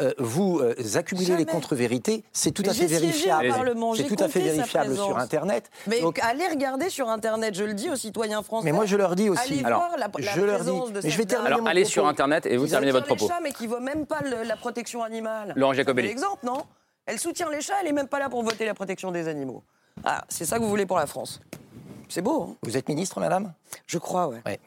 Euh, vous euh, accumulez les contre-vérités, c'est tout, à fait vérifiable. C'est tout à fait vérifiable sur Internet. Mais allez regarder sur Internet, je le dis aux citoyens français. Mais moi je leur dis aussi. Allez alors, voir la, je leur dis. Mais je vais terminer alors, allez sur Internet et vous terminez votre propos. Les chats, mais qui ne vaut même pas la protection animale. Laurent Jacobelli. L'exemple, non? Elle soutient les chats, elle n'est même pas là pour voter la protection des animaux. Ah, c'est ça que vous voulez pour la France. C'est beau. Hein? Vous êtes ministre, madame? Je crois, ouais. ouais.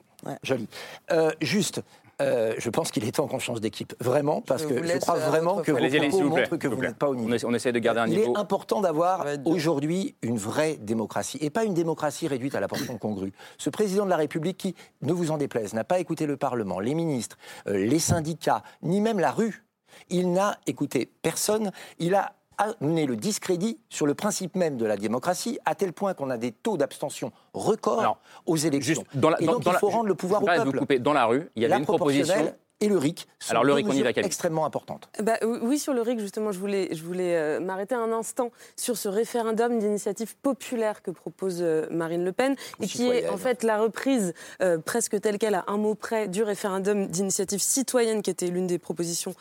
Joli. Euh, juste, euh, je pense qu'il est temps qu'on change d'équipe, vraiment, parce que je crois vraiment que vos propos montrent que vous n'êtes pas au niveau. On essaie de garder un niveau. Il est important d'avoir aujourd'hui une vraie démocratie, et pas une démocratie réduite à la portion congrue. Ce président de la République qui, ne vous en déplaise, n'a pas écouté le Parlement, les ministres, euh, les syndicats, ni même la rue. Il n'a écouté personne. Il a amener le discrédit sur le principe même de la démocratie, à tel point qu'on a des taux d'abstention records aux élections. dans et donc il faut rendre le pouvoir au peuple. Vous dans la rue, il y avait une proposition et le RIC sont Alors, le RIC, on y va, extrêmement importantes. Bah, oui, sur le RIC, justement, je voulais, je voulais euh, m'arrêter un instant sur ce référendum d'initiative populaire que propose euh, Marine Le Pen et qui est en fait la reprise euh, presque telle qu'elle, à un mot près, du référendum d'initiative citoyenne qui était l'une des propositions,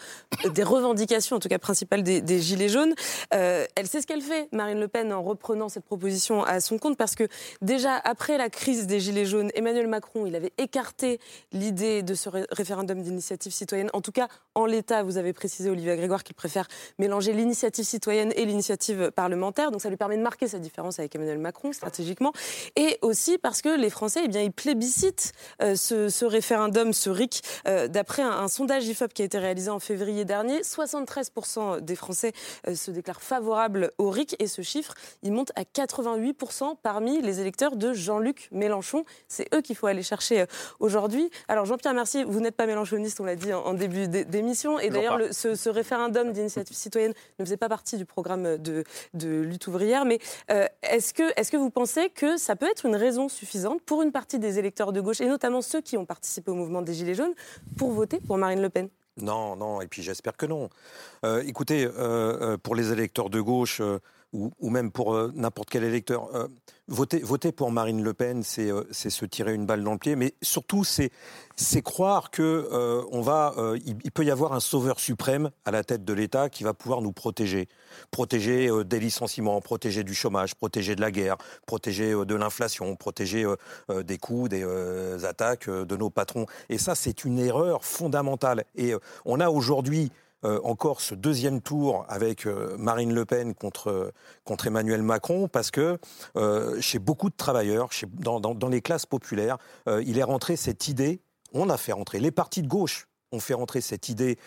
des revendications en tout cas principales des, des Gilets jaunes. elle sait ce qu'elle fait, Marine Le Pen, en reprenant cette proposition à son compte parce que déjà après la crise des Gilets jaunes, Emmanuel Macron, il avait écarté l'idée de ce référendum d'initiative citoyenne. En tout cas, en l'état, vous avez précisé, Olivier Grégoire, qu'il préfère mélanger l'initiative citoyenne et l'initiative parlementaire. Donc ça lui permet de marquer sa différence avec Emmanuel Macron stratégiquement. Et aussi parce que les Français, eh bien, ils plébiscitent euh, ce, référendum, ce RIC. Euh, d'après un, sondage IFOP qui a été réalisé en février dernier, 73% des Français euh, se déclarent favorables au RIC. Et ce chiffre, il monte à 88% parmi les électeurs de Jean-Luc Mélenchon. C'est eux qu'il faut aller chercher aujourd'hui. Alors Jean-Pierre Mercier, vous n'êtes pas mélenchoniste on l'a dit en, début. Et d'ailleurs, ce, référendum d'initiative citoyenne ne faisait pas partie du programme de, lutte ouvrière. Mais euh, est-ce que, est que vous pensez que ça peut être une raison suffisante pour une partie des électeurs de gauche, et notamment ceux qui ont participé au mouvement des Gilets jaunes, pour voter pour Marine Le Pen? Non, non, et puis j'espère que non. Euh, écoutez, pour les électeurs de gauche, ou, même pour euh, n'importe quel électeur. Euh, voter, pour Marine Le Pen, c'est euh, se tirer une balle dans le pied, mais surtout, c'est croire que va, il, peut y avoir un sauveur suprême à la tête de l'État qui va pouvoir nous protéger. Protéger des licenciements, protéger du chômage, protéger de la guerre, protéger de l'inflation, protéger des coups, des attaques de nos patrons. Et ça, c'est une erreur fondamentale. Et on a aujourd'hui encore ce deuxième tour avec euh, Marine Le Pen contre, contre Emmanuel Macron, parce que euh, chez beaucoup de travailleurs, dans, les classes populaires, il est rentré cette idée, on a fait rentrer les partis de gauche ont fait rentrer cette idée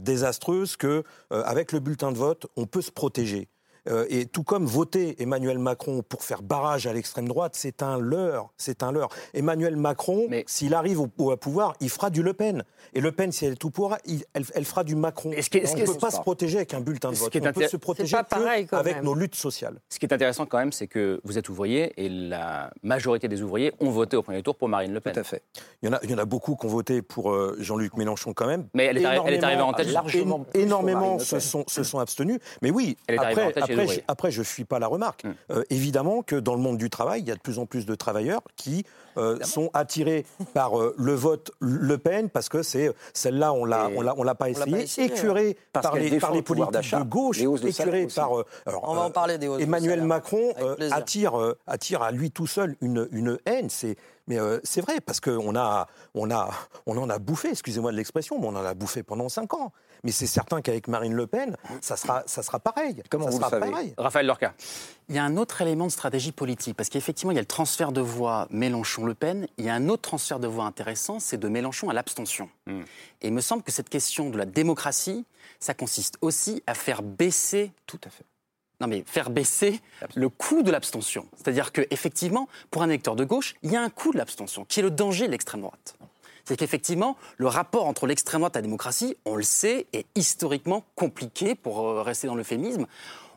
désastreuse que avec le bulletin de vote, on peut se protéger. Euh, et tout comme voter Emmanuel Macron pour faire barrage à l'extrême droite, c'est un leurre. C'est un leurre. Emmanuel Macron, s'il arrive au, pouvoir, il fera du Le Pen. Et Le Pen, si elle est tout pouvoir, elle, fera du Macron. on ne peut pas se protéger avec un bulletin de vote. On peut se protéger avec nos luttes sociales. Ce qui est intéressant quand même, c'est que vous êtes ouvrier et la majorité des ouvriers ont voté au premier tour pour Marine Le Pen. Tout à fait. Il y en a, il y en a beaucoup qui ont voté pour euh, Jean-Luc Mélenchon quand même. Mais elle est, arrivée en tête. Largement énormément se sont, se sont abstenus. Mais oui, elle est après, en tête après, je ne suis pas la remarque. Mm. Euh, évidemment que dans le monde du travail, il y a de plus en plus de travailleurs qui euh, sont attirés par euh, le vote Le Pen parce que c'est celle-là, on l'a, on l'a, pas essayé, écuré par les, par les politiques de gauche, écuré par. on va en parler des Emmanuel Macron attire, attire à lui tout seul une, une haine. C'est mais c'est vrai, parce qu'on a, on a, on en a bouffé, excusez-moi de l'expression, mais on en a bouffé pendant cinq ans. Mais c'est certain qu'avec Marine Le Pen, ça sera, ça sera pareil. Comment vous le savez Raphaël Lorca. Il y a un autre élément de stratégie politique, parce qu'effectivement, il y a le transfert de voix Mélenchon-Le Pen. Il y a un autre transfert de voix intéressant, c'est de Mélenchon à l'abstention. Hmm. Et il me semble que cette question de la démocratie, ça consiste aussi à faire baisser. Tout à fait. Non, mais faire baisser le coût de l'abstention. C'est-à-dire qu'effectivement, pour un électeur de gauche, il y a un coût de l'abstention, qui est le danger de l'extrême droite c'est qu'effectivement, le rapport entre l'extrême droite et la démocratie, on le sait, est historiquement compliqué, pour euh, rester dans l'euphémisme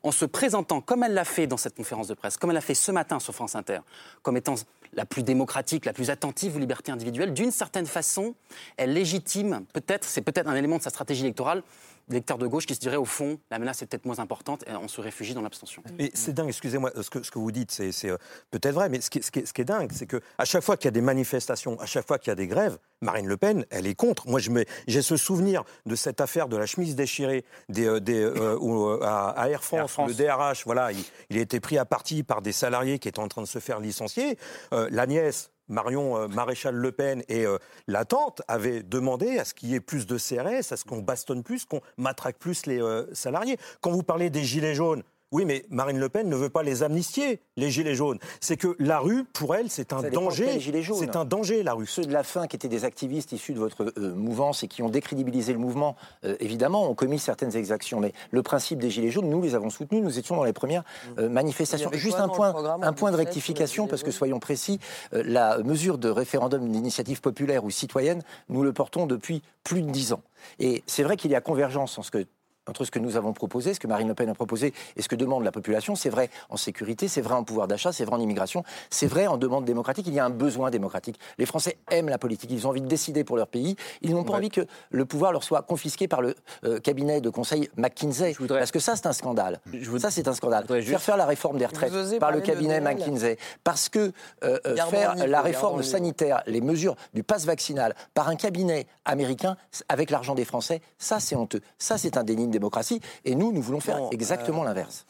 en se présentant comme elle l'a fait dans cette conférence de presse, comme elle l'a fait ce matin sur France Inter, comme étant la plus démocratique, la plus attentive aux libertés individuelles, d'une certaine façon, elle légitime, peut-être, c'est peut-être un élément de sa stratégie électorale, lecteurs de gauche qui se diraient au fond, la menace est peut-être moins importante et on se réfugie dans l'abstention. Mais c'est dingue, excusez-moi, ce que, ce que vous dites, c'est euh, peut-être vrai, mais ce qui, ce qui, est, dingue, c'est qu'à chaque fois qu'il y a des manifestations, à chaque fois qu'il y a des grèves, Marine Le Pen, elle est contre. Moi, j'ai ce souvenir de cette affaire de la chemise déchirée des, euh, des, euh, *laughs* à, Air, France, le DRH, voilà, il, a été pris à partie par des salariés qui étaient en train de se faire licencier. la nièce Marion euh, Maréchal Le Pen et euh, la tante avaient demandé à ce qu'il y ait plus de CRS, à ce qu'on bastonne plus, qu'on matraque plus les euh, salariés. Quand vous parlez des gilets jaunes, oui, mais Marine Le Pen ne veut pas les amnistier, les gilets jaunes. C'est que la rue, pour elle, c'est un danger. C'est un danger, la rue. Ceux de la fin, qui étaient des activistes issus de votre euh, mouvance et qui ont décrédibilisé le mouvement, euh, évidemment, ont commis certaines exactions. Mais le principe des gilets jaunes, nous les avons soutenus. Nous étions dans les premières euh, manifestations. Juste un point, un point de rectification, parce que soyons précis, la mesure de référendum d'initiative populaire ou citoyenne, nous le portons depuis plus de dix ans. Et c'est vrai qu'il y a convergence en ce que entre ce que nous avons proposé, ce que Marine Le Pen a proposé et ce que demande la population. C'est vrai en sécurité, c'est vrai en pouvoir d'achat, c'est vrai en immigration, c'est vrai en demande démocratique. Il y a un besoin démocratique. Les Français aiment la politique, ils ont envie de décider pour leur pays. Ils n'ont pas envie que le pouvoir leur soit confisqué par le euh, cabinet de conseil McKinsey. Parce que ça, c'est un scandale. Ça, c'est un scandale. Faire faire la réforme des retraites par le cabinet McKinsey. Parce que euh, euh, faire la réforme sanitaire, les mesures du pass vaccinal par un cabinet américain avec l'argent des Français, ça, c'est honteux. Ça, c'est un déni démocratie. Et nous, nous voulons faire exactement euh, l'inverse.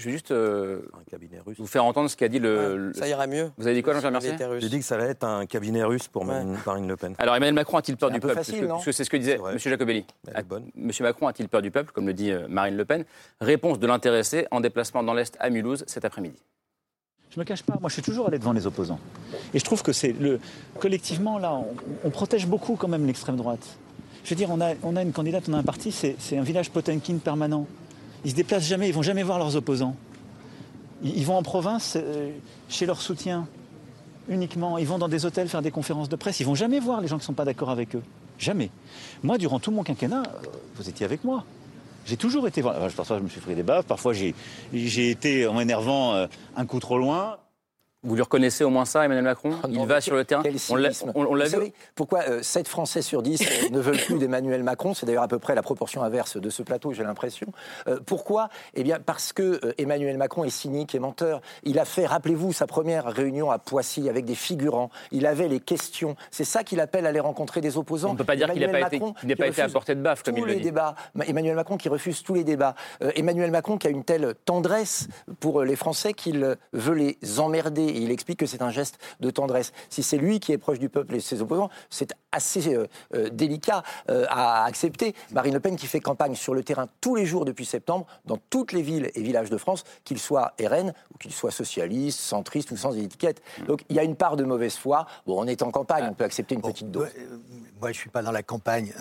Je vais juste euh, vous faire entendre ce qu'a dit le, Ça ira mieux. Vous avez dit quoi, Jean-Pierre Mercier J'ai dit que ça allait être un cabinet russe pour Marine Le Pen. Alors Emmanuel Macron a-t-il peur du peuple? Parce que c'est ce que disait M. Jacobelli. Monsieur Macron a-t-il peur du peuple, comme le dit euh, Marine Le Pen? Réponse de l'intéressé en déplacement dans l'Est à Mulhouse cet après-midi. Je ne me cache pas, moi je suis toujours allé devant les opposants. Et je trouve que c'est le collectivement là, on, on protège beaucoup quand même l'extrême droite. Je veux dire, on a, on a une candidate, on a un parti, c'est un village Potemkin permanent. Ils se déplacent jamais, ils vont jamais voir leurs opposants. Ils, vont en province euh, chez leurs soutiens uniquement. Ils vont dans des hôtels faire des conférences de presse. Ils vont jamais voir les gens qui ne sont pas d'accord avec eux. Jamais. Moi, durant tout mon quinquennat, euh, vous étiez avec moi. J'ai toujours été. Parfois, je me suis pris des baffes. Parfois, j'ai été, en énervant, euh, un coup trop loin. Vous lui reconnaissez au moins ça, Emmanuel Macron ah Il va sur le terrain On l'a vu. Pourquoi 7 euh, Français sur 10 euh, ne veulent plus d'Emmanuel Macron? C'est d'ailleurs à peu près la proportion inverse de ce plateau, j'ai l'impression. Euh, pourquoi? Eh bien, parce que Emmanuel Macron est cynique et menteur. Il a fait, rappelez-vous, sa première réunion à Poissy avec des figurants. Il avait les questions. C'est ça qu'il appelle aller rencontrer des opposants. On ne peut pas dire qu'il n'a pas, été, pas été à portée de baffe, comme il le dit. Débats. Emmanuel Macron qui refuse tous les débats. Emmanuel Macron qui a une telle tendresse pour les Français qu'il veut les emmerder. Et il explique que c'est un geste de tendresse. Si c'est lui qui est proche du peuple et ses opposants, c'est assez euh, euh, délicat euh, à accepter. Marine Le Pen qui fait campagne sur le terrain tous les jours depuis septembre, dans toutes les villes et villages de France, qu'ils soient RN ou qu'ils soient socialistes, centristes ou sans étiquette. Donc il y a une part de mauvaise foi. Bon, on est en campagne, on peut accepter une petite dose. moi, je ne suis pas dans la campagne.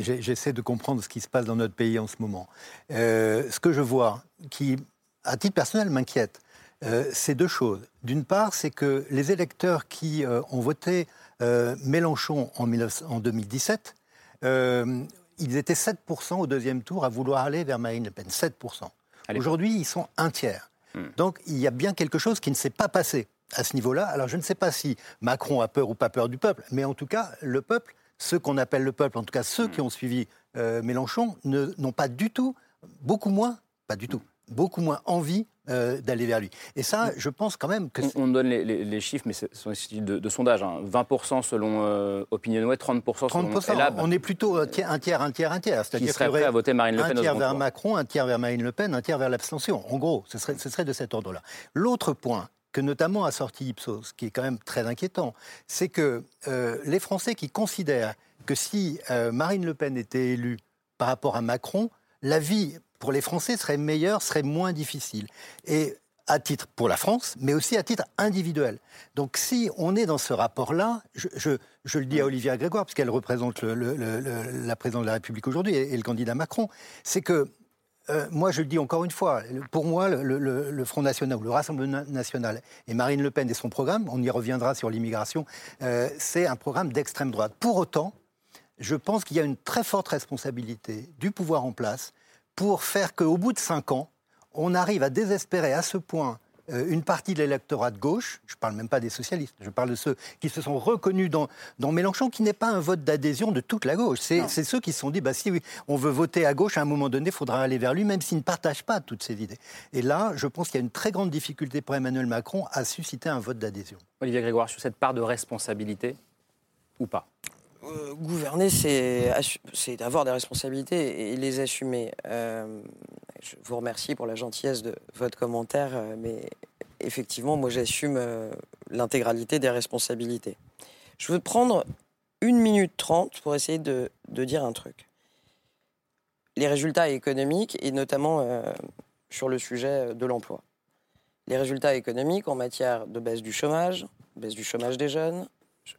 J'essaie de comprendre ce qui se passe dans notre pays en ce moment. ce que je vois, qui, à titre personnel, m'inquiète, c'est deux choses. D'une part, c'est que les électeurs qui euh, ont voté euh, Mélenchon en, 2017, euh, ils étaient 7% au deuxième tour à vouloir aller vers Marine Le Pen. 7%. Aujourd'hui, ils sont un tiers. Hmm. Donc il y a bien quelque chose qui ne s'est pas passé à ce niveau-là. Alors je ne sais pas si Macron a peur ou pas peur du peuple, mais en tout cas, le peuple, ceux qu'on appelle le peuple, en tout cas ceux hmm. qui ont suivi Mélenchon, n'ont pas du tout, beaucoup moins, pas du tout, beaucoup moins envie euh, d'aller vers lui. Et ça, je pense quand même que... On, donne les, chiffres, mais ce sont des de, de sondage. 20% hein. selon euh, Opinionway, 30%, selon Elab. On est plutôt un tiers, un tiers, un tiers. Un tiers. Qui serait prêt à voter Marine Le Pen Un tiers vers Macron, un tiers vers Marine Le Pen, un tiers vers l'abstention. En gros, ce serait, ce serait de cet ordre-là. L'autre point que notamment a sorti Ipsos, qui est quand même très inquiétant, c'est que euh, les Français qui considèrent que si Marine Le Pen était élue par rapport à Macron, la vie pour les Français serait meilleur, serait moins difficile. Et à titre pour la France, mais aussi à titre individuel. Donc si on est dans ce rapport-là, je, le dis à Olivia Grégoire, parce qu'elle représente la présidente de la République aujourd'hui et, le candidat Macron, c'est que euh, moi, je le dis encore une fois, pour moi, le, Front National, le Rassemblement National et Marine Le Pen et son programme, on y reviendra sur l'immigration, euh, c'est un programme d'extrême droite. Pour autant, je pense qu'il y a une très forte responsabilité du pouvoir en place pour faire qu'au bout de cinq ans, on arrive à désespérer à ce point euh, une partie de l'électorat de gauche, je ne parle même pas des socialistes, je parle de ceux qui se sont reconnus dans, dans Mélenchon, qui n'est pas un vote d'adhésion de toute la gauche. C'est ceux qui se sont dit, bah, si on veut voter à gauche, à un moment donné, il faudra aller vers lui, même s'il ne partage pas toutes ces idées. Et là, je pense qu'il y a une très grande difficulté pour Emmanuel Macron à susciter un vote d'adhésion. Olivier Grégoire, sur cette part de responsabilité ou pas? Euh, gouverner, c'est avoir des responsabilités et les assumer. Euh, je vous remercie pour la gentillesse de votre commentaire, euh, mais effectivement, moi, j'assume l'intégralité des responsabilités. Je veux prendre une minute trente pour essayer de, de, dire un truc. Les résultats économiques, et notamment sur le sujet de l'emploi. Les résultats économiques en matière de baisse du chômage, baisse du chômage des jeunes,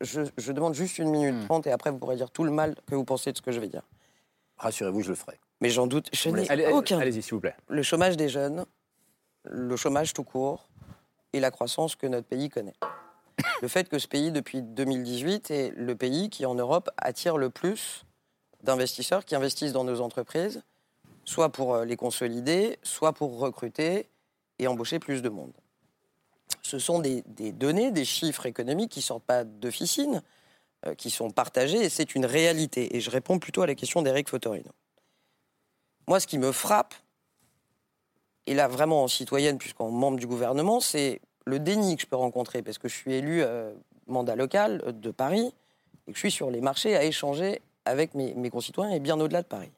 je, demande juste une minute hmm. trente et après vous pourrez dire tout le mal que vous pensez de ce que je vais dire. Rassurez-vous, je le ferai. Mais j'en doute. Je n'ai aucun. Allez-y, s'il vous plaît. Le chômage des jeunes, le chômage tout court et la croissance que notre pays connaît. *laughs* le fait que ce pays, depuis 2018, est le pays qui, en Europe, attire le plus d'investisseurs qui investissent dans nos entreprises, soit pour euh, les consolider, soit pour recruter et embaucher plus de monde ce sont des, données, des chiffres économiques qui ne sortent pas d'officine, euh, qui sont partagés, et c'est une réalité. Et je réponds plutôt à la question d'Éric Fotorino. Moi, ce qui me frappe, et là vraiment en citoyenne, puisqu'en membre du gouvernement, c'est le déni que je peux rencontrer, parce que je suis élu euh, mandat local de Paris, et que je suis sur les marchés à échanger avec mes concitoyens, et bien au-delà de Paris.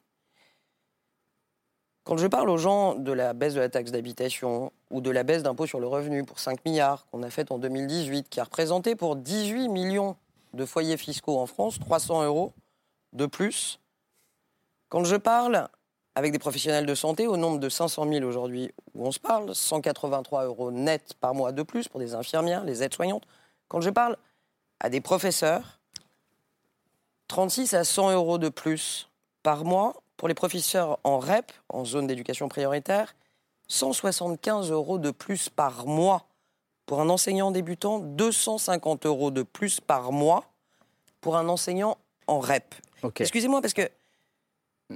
Quand je parle aux gens de la baisse de la taxe d'habitation ou de la baisse d'impôt sur le revenu pour 5 milliards qu'on a faite en 2018, qui a représenté pour 18 millions de foyers fiscaux en France 300 euros de plus, quand je parle avec des professionnels de santé, au nombre de 500 000 aujourd'hui où on se parle, 183 euros net par mois de plus pour des infirmières, les aides-soignantes, quand je parle à des professeurs, 36 à 100 euros de plus par mois pour les professeurs en REP, en zone d'éducation prioritaire, 175 euros de plus par mois. Pour un enseignant débutant, 250 euros de plus par mois pour un enseignant en REP. Excusez-moi parce que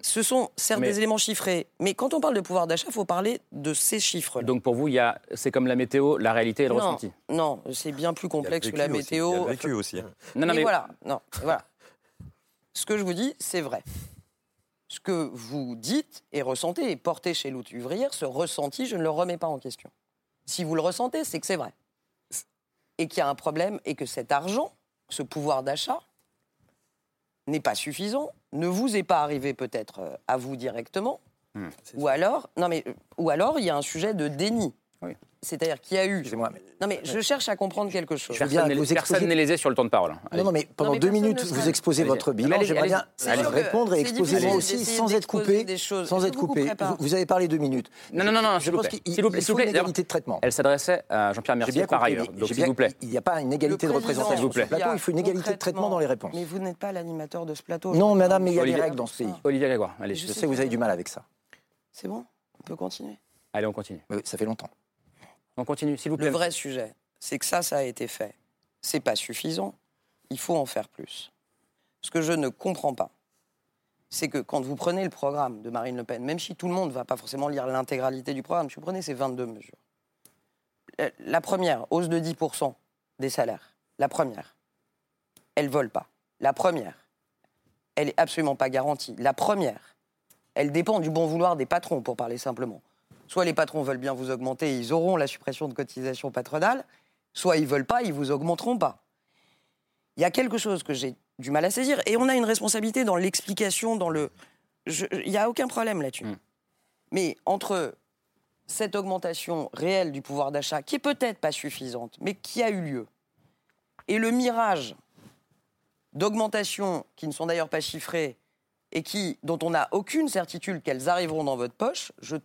Ce sont certes des éléments chiffrés, mais quand on parle de pouvoir d'achat, il faut parler de ces chiffres. -là. Donc pour vous, c'est comme la météo, la réalité et le ressenti Non, c'est bien plus complexe que la météo. Il y a vécu aussi. Non, non, mais, voilà, non, voilà. Ce que je vous dis, c'est vrai. Ce que vous dites et ressentez et portez chez l'outre ouvrière, ce ressenti, je ne le remets pas en question. Si vous le ressentez, c'est que c'est vrai. Et qu'il y a un problème et que cet argent, ce pouvoir d'achat, n'est pas suffisant, ne vous est pas arrivé peut-être euh, à vous directement, hmm. ou alors, non mais, ou alors il y a un sujet de déni. C'est-à-dire qu'il y a eu. Excusez-moi. Non, mais je cherche à comprendre quelque chose. Personne n'est lésé sur le temps de parole. Non, non, mais pendant deux minutes, vous exposez votre bilan. J'aimerais bien répondre et exposer moi aussi sans être coupé. Sans être coupé. Vous avez parlé deux minutes. Non, non, non, je pense qu'il faut une égalité de traitement. Elle s'adressait à Jean-Pierre Mercier par ailleurs. Donc, s'il vous plaît. Il n'y a pas une égalité de représentation sur ce plateau. Il faut une égalité de traitement dans les réponses. Mais vous n'êtes pas l'animateur de ce plateau. Non, madame, mais il y a des règles dans ce pays. Olivier Grégoire, allez. Je sais que vous avez du mal avec ça. C'est bon On peut continuer Allez, on continue. Ça fait longtemps. On continue, s'il vous plaît. Le vrai sujet, c'est que ça, ça a été fait. C'est pas suffisant. Il faut en faire plus. Ce que je ne comprends pas, c'est que quand vous prenez le programme de Marine Le Pen, même si tout le monde ne va pas forcément lire l'intégralité du programme, si vous prenez ces 22 mesures, euh, la première, hausse de 10% des salaires, la première, elle vole pas. La première, elle est absolument pas garantie. La première, elle dépend du bon vouloir des patrons, pour parler simplement. Soit les patrons veulent bien vous augmenter et ils auront la suppression de cotisations patronales, soit ils veulent pas, ils vous augmenteront pas. Il y a quelque chose que j'ai du mal à saisir et on a une responsabilité dans l'explication, dans le. Il n'y a aucun problème là-dessus. Hmm. Mais entre cette augmentation réelle du pouvoir d'achat, qui est peut-être pas suffisante, mais qui a eu lieu, et le mirage d'augmentations qui ne sont d'ailleurs pas chiffrées et qui, dont on n'a aucune certitude qu'elles arriveront dans votre poche, je,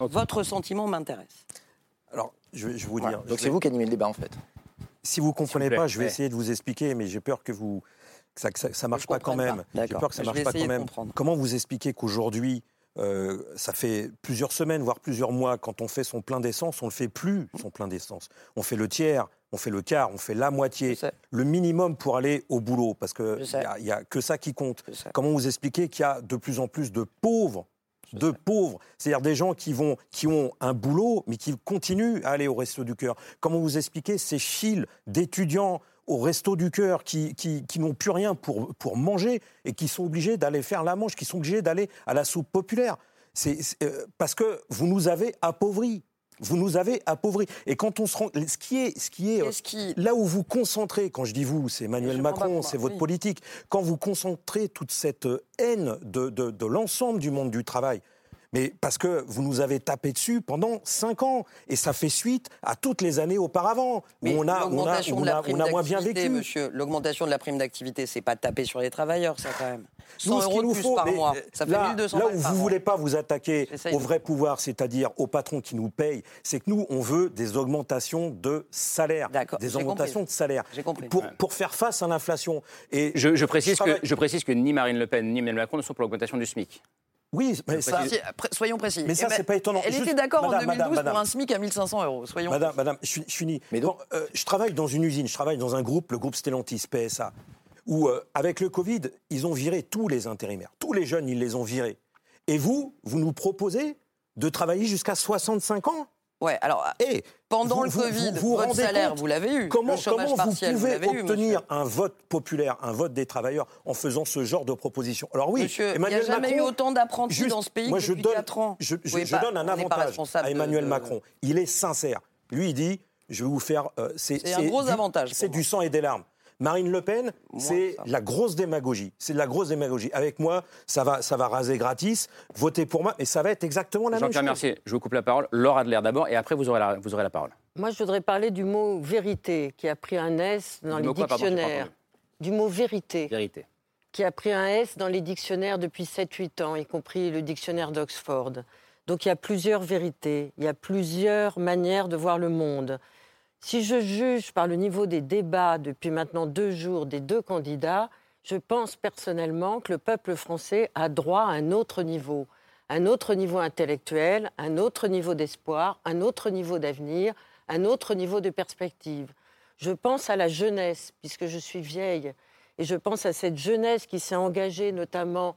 votre sentiment m'intéresse. Alors, je vais, vous dire. Donc c'est vous qui animez le débat en fait. Si vous ne comprenez pas, je vais essayer de vous expliquer, mais j'ai peur que vous ça ne marche pas quand même. J'ai peur que ça ne marche pas quand même. Comment vous expliquer qu'aujourd'hui, euh, ça fait plusieurs semaines, voire plusieurs mois, quand on fait son plein d'essence, on ne le fait plus, son plein d'essence. On fait le tiers, on fait le quart, on fait la moitié, le minimum pour aller au boulot, parce qu'il n'y a, que ça qui compte. Comment vous expliquez qu'il y a de plus en plus de pauvres de pauvres, c'est-à-dire des gens qui, vont, qui ont un boulot, mais qui continuent à aller au resto du cœur. Comment vous expliquez ces files d'étudiants au resto du cœur qui, qui, n'ont plus rien pour, pour manger et qui sont obligés d'aller faire la manche, qui sont obligés d'aller à la soupe populaire c'est, euh, Parce que vous nous avez appauvris. Vous nous avez appauvris. Et quand on se rend. Ce qui est. Ce qui est euh, Là où vous concentrez, quand je dis vous, c'est Emmanuel Macron, c'est votre politique. Quand vous concentrez toute cette haine de, de, de l'ensemble du monde du travail, mais parce que vous nous avez tapé dessus pendant cinq ans. Et ça fait suite à toutes les années auparavant, où on a, on a, on a, on a moins bien vécu. Monsieur, l'augmentation de la prime d'activité, c'est pas taper sur les travailleurs, ça quand même. 100 euros de plus faut, par mois, ça fait là, 1200 Là où vous ne voulez pas vous attaquer au vrai pouvoir, c'est-à-dire aux patrons qui nous payent, c'est que nous, on veut des augmentations de salaire. Des augmentations de salaire. Compris. Pour, pour faire face à l'inflation. Et je, je précise que, je précise que ni Marine Le Pen ni Emmanuel Macron ne sont pour l'augmentation du SMIC. Oui, mais ça, soyons précis. Mais ça, eh ben, c'est pas étonnant. Elle était d'accord en 2012 pour un SMIC à 1500 euros. Soyons madame, madame, je, finis. Mais donc, euh, je travaille dans une usine, je travaille dans un groupe, le groupe Stellantis, PSA, où, euh, avec le Covid, ils ont viré tous les intérimaires. Tous les jeunes, ils les ont virés. Et vous, vous nous proposez de travailler jusqu'à 65 ans Ouais, alors et pendant le Covid, vous, votre salaire, vous l'avez eu. Comment, comment vous pouvez obtenir un vote populaire, un vote des travailleurs en faisant ce genre de proposition? Alors oui, Monsieur, Emmanuel il n'y a jamais eu autant d'apprentis dans ce pays moi, je donne, 4 ans. Je, je, donne un avantage à Emmanuel Macron. Il est sincère. Lui, il dit, je vais vous faire... Euh, c'est un gros avantage. C'est du sang et des larmes. Marine Le Pen, c'est la grosse démagogie. C'est de la grosse démagogie. Avec moi, ça va, ça va raser gratis. Votez pour moi, et ça va être exactement la même chose. Jean-Pierre Mercier, je vous coupe la parole. Laure Adler d'abord, et après vous aurez, la, vous aurez la parole. Moi, je voudrais parler du mot vérité, qui a pris un S dans les dictionnaires. du mot vérité. Vérité. Qui a pris un S dans les dictionnaires depuis 7-8 ans, y compris le dictionnaire d'Oxford. Donc il y a plusieurs vérités, il y a plusieurs manières de voir le monde. Si je juge par le niveau des débats depuis maintenant deux jours des deux candidats, je pense personnellement que le peuple français a droit à un autre niveau, un autre niveau intellectuel, un autre niveau d'espoir, un autre niveau d'avenir, un autre niveau de perspective. Je pense à la jeunesse, puisque je suis vieille, et je pense à cette jeunesse qui s'est engagée notamment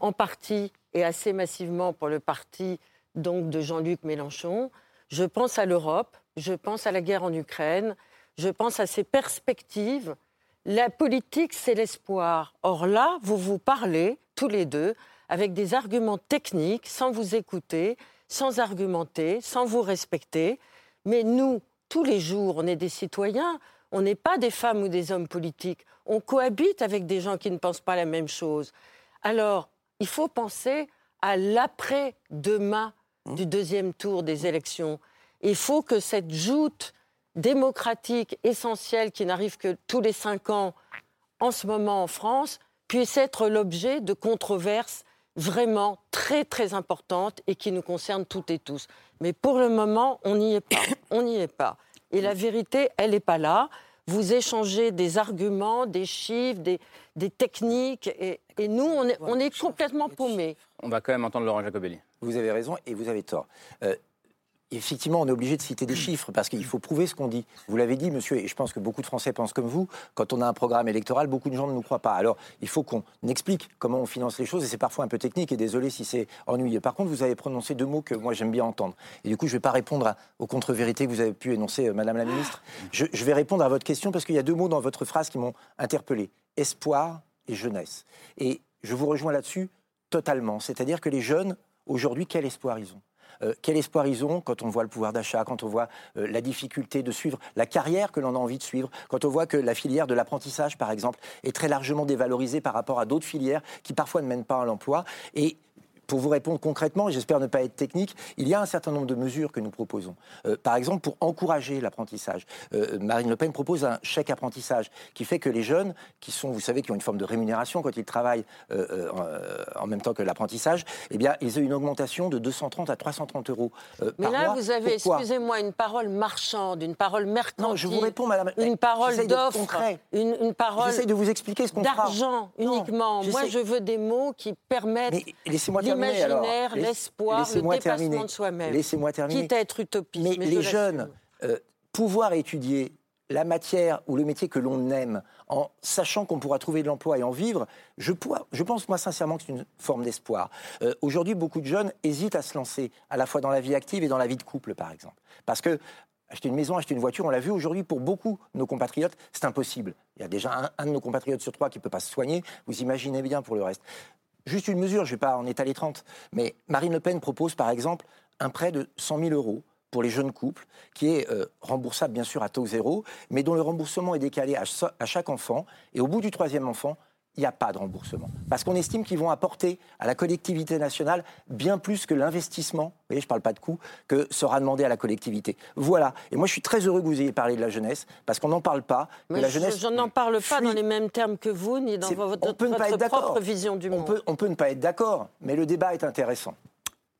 en partie et assez massivement pour le parti donc de Jean-Luc Mélenchon. Je pense à l'Europe, je pense à la guerre en Ukraine, je pense à ces perspectives. La politique, c'est l'espoir. Or là, vous vous parlez tous les deux avec des arguments techniques, sans vous écouter, sans argumenter, sans vous respecter. Mais nous, tous les jours, on est des citoyens, on n'est pas des femmes ou des hommes politiques. On cohabite avec des gens qui ne pensent pas la même chose. Alors, il faut penser à l'après-demain du deuxième tour des élections. Il faut que cette joute démocratique essentielle qui n'arrive que tous les cinq ans en ce moment en France puisse être l'objet de controverses vraiment très très importantes et qui nous concernent toutes et tous. Mais pour le moment, on n'y est pas. *coughs* On n'y est pas. Et la vérité, elle n'est pas là. Vous échangez des arguments, des chiffres, des, des techniques, et, et nous, on est, on est complètement paumés. On va quand même entendre Laurent Jacobelli. Vous avez raison et vous avez tort. Euh, effectivement, on est obligé de citer des chiffres parce qu'il faut prouver ce qu'on dit. Vous l'avez dit, monsieur, et je pense que beaucoup de Français pensent comme vous. Quand on a un programme électoral, beaucoup de gens ne nous croient pas. Alors, il faut qu'on explique comment on finance les choses et c'est parfois un peu technique et désolé si c'est ennuyeux. Par contre, vous avez prononcé deux mots que moi j'aime bien entendre. Et du coup, je ne vais pas répondre aux contre-vérités que vous avez pu énoncer, euh, Madame la Ministre. Je, je vais répondre à votre question parce qu'il y a deux mots dans votre phrase qui m'ont interpellé espoir et jeunesse. Et je vous rejoins là-dessus totalement. C'est-à-dire que les jeunes, aujourd'hui, quel espoir ils ont euh, quel espoir ils ont quand on voit le pouvoir d'achat, quand on voit euh, la difficulté de suivre la carrière que l'on a envie de suivre, quand on voit que la filière de l'apprentissage, par exemple, est très largement dévalorisée par rapport à d'autres filières qui parfois ne mènent pas à l'emploi. Et pour vous répondre concrètement, j'espère ne pas être technique, il y a un certain nombre de mesures que nous proposons. Euh, par exemple, pour encourager l'apprentissage, euh, Marine Le Pen propose un chèque apprentissage qui fait que les jeunes, qui sont, vous savez, qui ont une forme de rémunération quand ils travaillent euh, en, même temps que l'apprentissage, eh bien, ils ont une augmentation de 230 à 330 euros Mais là, vous avez, excusez-moi, une parole marchande, une parole mercantile. Non, je vous réponds, Madame. Une parole d'offre, une, une, parole. J'essaie de vous expliquer ce qu'on. D'argent uniquement. Moi, je veux des mots qui permettent. Mais laissez-moi l'imaginaire, l'espoir, le dépassement de soi-même. Laissez-moi terminer. Quitte à être utopiste. Mais, les jeunes, euh, pouvoir étudier la matière ou le métier que l'on aime, en sachant qu'on pourra trouver de l'emploi et en vivre, je, je, pense moi sincèrement que c'est une forme d'espoir. Euh, aujourd'hui, beaucoup de jeunes hésitent à se lancer, à la fois dans la vie active et dans la vie de couple, par exemple. Parce que acheter une maison, acheter une voiture, on l'a vu aujourd'hui pour beaucoup de nos compatriotes, c'est impossible. Il y a déjà un, de nos compatriotes sur trois qui ne peut pas se soigner, vous imaginez bien pour le reste. Juste une mesure, je ne vais pas en étaler 30, mais Marine Le Pen propose par exemple un prêt de 100 000 euros pour les jeunes couples, qui est euh, remboursable bien sûr à taux zéro, mais dont le remboursement est décalé à, à chaque enfant, et au bout du troisième enfant, il n'y a pas de remboursement. Parce qu'on estime qu'ils vont apporter à la collectivité nationale bien plus que l'investissement, vous voyez, je ne parle pas de coût, que sera demandé à la collectivité. Voilà. Et moi, je suis très heureux que vous ayez parlé de la jeunesse, parce qu'on n'en parle pas. Mais la jeunesse. Je n'en parle pas dans les mêmes termes que vous, ni dans votre, votre propre vision du monde. peut, on peut ne pas être d'accord, mais le débat est intéressant.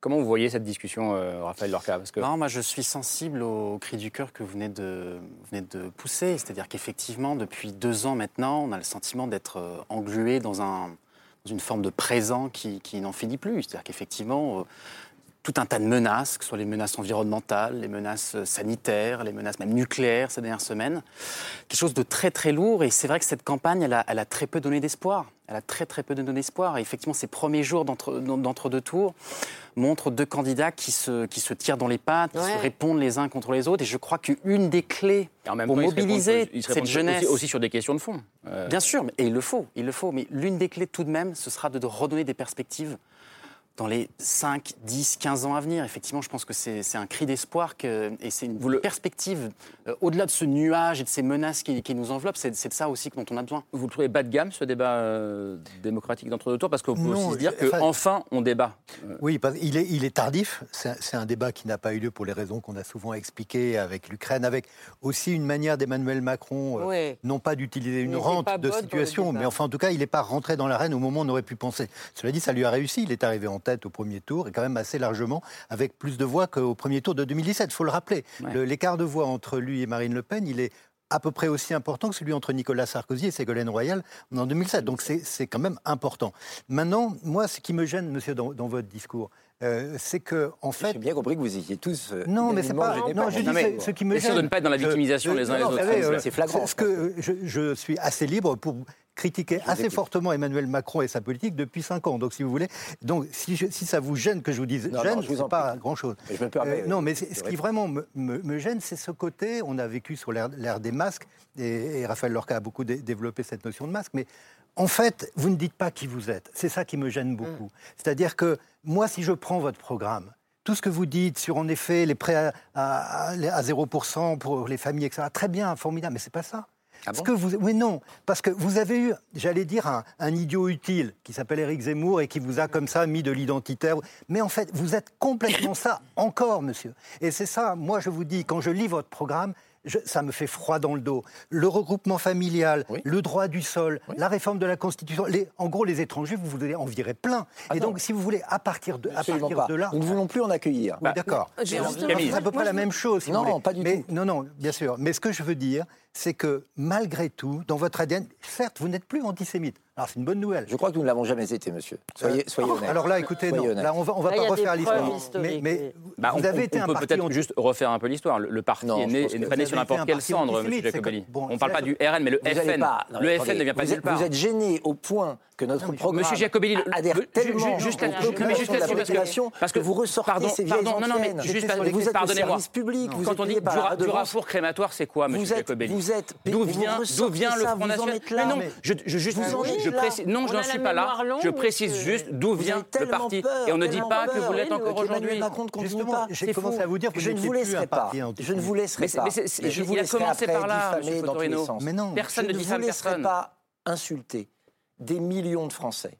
Comment vous voyez cette discussion, euh, Raphaël Lorca? Moi je suis sensible au cri du cœur que vous venez de, pousser. C'est-à-dire qu'effectivement, depuis deux ans maintenant, on a le sentiment d'être euh, englué dans, un, dans une forme de présent qui, n'en finit plus. C'est-à-dire qu'effectivement, euh, tout un tas de menaces, que ce soit les menaces environnementales, les menaces sanitaires, les menaces même nucléaires ces dernières semaines. Quelque chose de très très lourd. Et c'est vrai que cette campagne, elle a très peu donné d'espoir. Elle a très très peu donné d'espoir. Et effectivement, ces premiers jours d'entre-deux tours montrent deux candidats qui se, qui se tirent dans les pattes, qui se répondent les uns contre les autres. Et je crois qu'une des clés pour mobiliser cette jeunesse... Aussi, sur des questions de fond. Euh. Bien sûr, et il le faut, il le faut. Mais l'une des clés tout de même, ce sera de redonner des perspectives dans les 5, 10, 15 ans à venir. Effectivement, je pense que c'est un cri d'espoir et c'est une perspective euh, au-delà de ce nuage et de ces menaces qui, nous enveloppent. C'est de ça aussi dont on a besoin. Vous le trouvez bas de gamme, ce débat euh, démocratique d'entre-deux tours? Parce qu'on peut aussi se dire qu'enfin, on débat. Euh. Oui, parce il, est, il est tardif. C'est un débat qui n'a pas eu lieu pour les raisons qu'on a souvent expliquées avec l'Ukraine, avec aussi une manière d'Emmanuel Macron, non pas d'utiliser une rente de situation, mais enfin, en tout cas, il n'est pas rentré dans l'arène au moment où on aurait pu penser. Cela dit, ça lui a réussi. Il est arrivé en tête au premier tour, et quand même assez largement, avec plus de voix qu'au premier tour de 2017. Il faut le rappeler. L'écart de voix entre lui et Marine Le Pen, il est à peu près aussi important que celui entre Nicolas Sarkozy et Ségolène Royal en 2007. Donc c'est quand même important. Maintenant, moi, ce qui me gêne, monsieur, dans, votre discours, euh, c'est que en fait. J'ai bien compris que vous étiez tous. Euh, non, mais c'est pas. Non, je dis ce qui me gêne. de ne pas être dans la victimisation les uns les autres. C'est flagrant. Ce que je, je, suis assez libre pour critiqué assez fortement Emmanuel Macron et sa politique depuis cinq ans. Donc, si vous voulez, donc si, si ça vous gêne que je vous dise gêne, je vous pas grand-chose. Euh, non, mais ce qui vraiment me, gêne, c'est ce côté. On a vécu sur l'ère des masques, et, Raphaël Lorca a beaucoup développé cette notion de masque, mais en fait, vous ne dites pas qui vous êtes. C'est ça qui me gêne beaucoup. Mm. C'est-à-dire que moi, si je prends votre programme, tout ce que vous dites sur, en effet, les prêts à, à, 0% pour les familles, etc., très bien, formidable, mais c'est pas ça. Ah que vous, oui, non, parce que vous avez eu, j'allais dire, un, idiot utile qui s'appelle Éric Zemmour et qui vous a comme ça mis de l'identitaire. Mais en fait, vous êtes complètement ça encore, monsieur. Et c'est ça, moi je vous dis, quand je lis votre programme, ça me fait froid dans le dos. Le regroupement familial, le droit du sol, la réforme de la Constitution. en gros, les étrangers, vous voulez en virer plein. et donc, si vous voulez, à partir de, à partir de là. Nous ne voulons plus en accueillir. Oui, d'accord. C'est à peu près la même chose. non, pas du tout. Non, non, bien sûr. Mais ce que je veux dire, c'est que malgré tout, dans votre ADN, certes, vous n'êtes plus antisémite. Alors c'est une bonne nouvelle. Je crois que nous ne l'avons jamais été, monsieur. Soyez, euh, soyez honnête. Alors là, écoutez, non, là, on va, on va pas refaire l'histoire. Mais, mais bah, vous on, avez été on peut peut-être juste refaire un peu l'histoire. Le, parti n'est pas né sur n'importe quelle cendre, M. Jacobelli. on ne parle pas du RN, mais le FN. le FN ne vient pas de nulle part. Vous êtes gêné au point que notre programme Monsieur Jacobelli, adhère tellement juste la population parce que vous ressortez ces vieilles non, non, mais juste vous êtes pardonnez-moi. public. Quand on dit du rapport crématoire, c'est quoi, Monsieur Jacobelli Vous êtes d'où vient le Front National Mais non, je juste je précise non, je n'en suis pas là. Je précise juste d'où vient le parti et on ne dit pas que vous l'êtes encore aujourd'hui. J'ai commencé à vous dire que je ne vous laisserai pas. Je ne vous laisserai pas. Je dans tous les sens. Mais non, personne ne diffame personne. Je ne vous laisserai pas insulter des millions de Français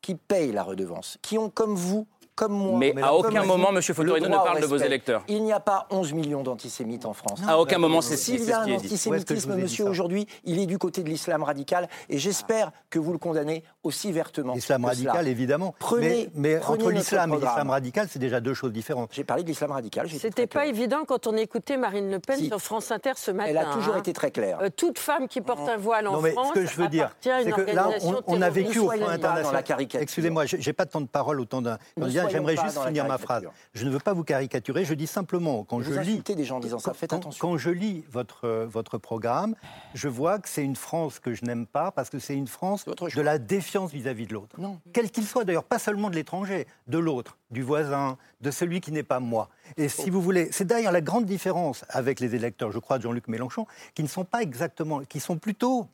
qui payent la redevance, qui ont comme vous comme moi. Mais, à aucun moment, M. Fotorino ne parle de vos électeurs. Il n'y a pas 11 millions d'antisémites en France. à aucun moment, c'est S'il y a un antisémitisme, monsieur, aujourd'hui, il est du côté de l'islam radical et j'espère que vous le condamnez aussi vertement. L'islam radical, évidemment. Prenez, mais, entre l'islam et l'islam radical, c'est déjà deux choses différentes. J'ai parlé de l'islam radical. C'était pas évident quand on écoutait Marine Le Pen sur France Inter ce matin. Elle a toujours hein. été très claire. Euh, toute femme qui porte un voile en non, mais France. Ce que je veux dire, c'est que là, on, a vécu au Front international. Excusez-moi, j'ai pas de temps de parole autant d'un. J'aimerais juste finir ma phrase. Je ne veux pas vous caricaturer, je dis simplement, quand je lis... des gens disant ça, faites attention. Quand je lis votre, euh, votre programme, je vois que c'est une France que je n'aime pas, parce que c'est une France de la défiance vis-à-vis de l'autre. Quel qu'il soit, d'ailleurs, pas seulement de l'étranger, de l'autre, du voisin, de celui qui n'est pas moi. Et si vous voulez, c'est d'ailleurs la grande différence avec les électeurs, je crois, de Jean-Luc Mélenchon, qui ne sont pas exactement, qui sont plutôt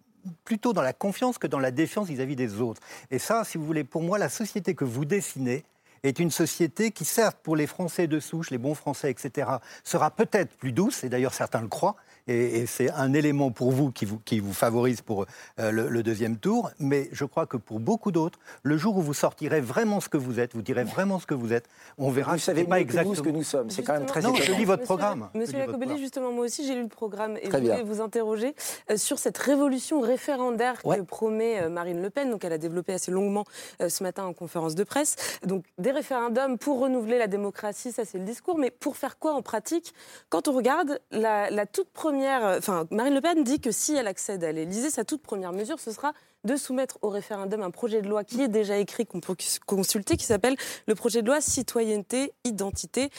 plutôt dans la confiance que dans la défiance vis-à-vis -vis des autres. Et ça, si vous voulez, pour moi, la société que vous dessinez, est une société qui, certes, pour les Français de souche, les bons Français, etc., sera peut-être plus douce, et d'ailleurs certains le croient, et, c'est un élément pour vous qui vous, qui vous favorise pour euh, le, deuxième tour. Mais je crois que pour beaucoup d'autres, le jour où vous sortirez vraiment ce que vous êtes, vous direz vraiment ce que vous êtes, on verra. Vous savez pas exactement ce que nous sommes. C'est quand même très. Non, je lis votre programme. Monsieur Jacobelli, justement, moi aussi j'ai lu le programme et je voulais vous interroger euh, sur cette révolution référendaire que promet euh, Marine Le Pen. Donc elle a développé assez longuement ce matin en conférence de presse. Donc des référendums pour renouveler la démocratie, ça c'est le discours. Mais pour faire quoi en pratique? Quand on regarde la, la toute première euh, Marine Le Pen dit que si elle accède à l'Élysée, sa toute première mesure, ce sera de soumettre au référendum un projet de loi qui est déjà écrit, qu'on peut consulter, qui s'appelle le projet de loi citoyenneté, identité,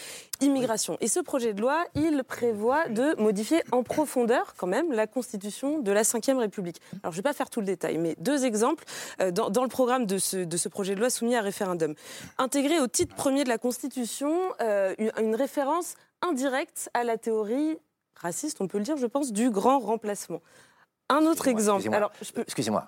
immigration. Et ce projet de loi, il prévoit de modifier en profondeur, quand même, la constitution de la Ve République. Alors, je ne vais pas faire tout le détail, mais deux exemples euh, dans, le programme de ce, de ce, projet de loi soumis à référendum. Intégrer au titre premier de la Constitution euh, une référence indirecte à la théorie raciste, on peut le dire, je pense, du grand remplacement. Un autre exemple. Alors, Excusez-moi.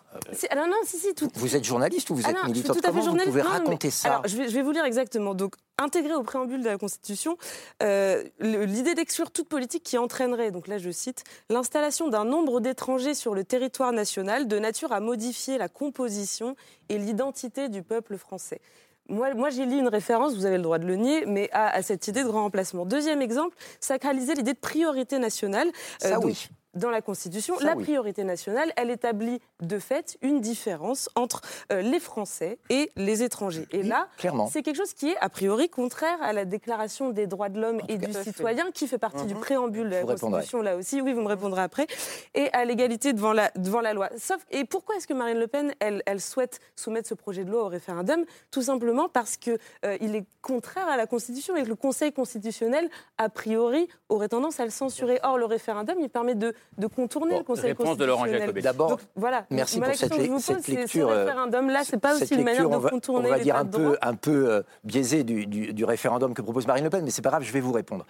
alors non, si, si, tout... Vous êtes journaliste ou vous êtes militante Comment vous pouvez raconter ça alors, je, vais, vous lire exactement. Donc, intégrer au préambule de la Constitution euh, l'idée d'exclure toute politique qui entraînerait, donc là je cite, l'installation d'un nombre d'étrangers sur le territoire national de nature à modifier la composition et l'identité du peuple français. Moi, moi j'ai lu une référence, vous avez le droit de le nier, mais à, cette idée de grand remplacement. Deuxième exemple, sacraliser l'idée de priorité nationale. Euh, Ça, oui dans la Constitution, la priorité nationale, elle établit de fait une différence entre euh, les Français et les étrangers. Et là, c'est quelque chose qui est a priori contraire à la Déclaration des droits de l'homme et du citoyen, qui fait partie du mhm. préambule de la Constitution, là aussi. Oui, vous me répondrez après. Et à l'égalité devant la, devant la loi. Sauf, et pourquoi est-ce que Marine Le Pen, elle, elle, souhaite soumettre ce projet de loi au référendum? Tout simplement parce qu'il euh, il est contraire à la Constitution et que le Conseil constitutionnel, a priori, aurait tendance à le censurer. Or, le référendum, il permet de de contourner le Conseil réponse de Laurent Jacobet. D'abord, voilà. merci pour cette, lecture. Ce référendum-là, c'est pas aussi une manière de contourner. On va dire un peu, un peu biaisé du, référendum que propose Marine Le Pen, mais c'est pas grave, je vais vous répondre.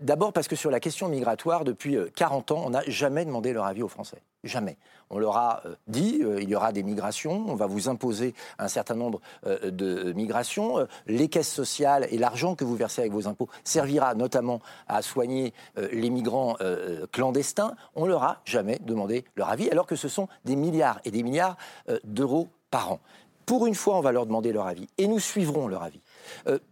D'abord parce que sur la question migratoire, depuis 40 ans, on n'a jamais demandé leur avis aux Français. Jamais. On leur a dit, il y aura des migrations, on va vous imposer un certain nombre de migrations. Les caisses sociales et l'argent que vous versez avec vos impôts servira notamment à soigner les migrants clandestins. On leur a jamais demandé leur avis, alors que ce sont des milliards et des milliards d'euros par an. Pour une fois, on va leur demander leur avis et nous suivrons leur avis.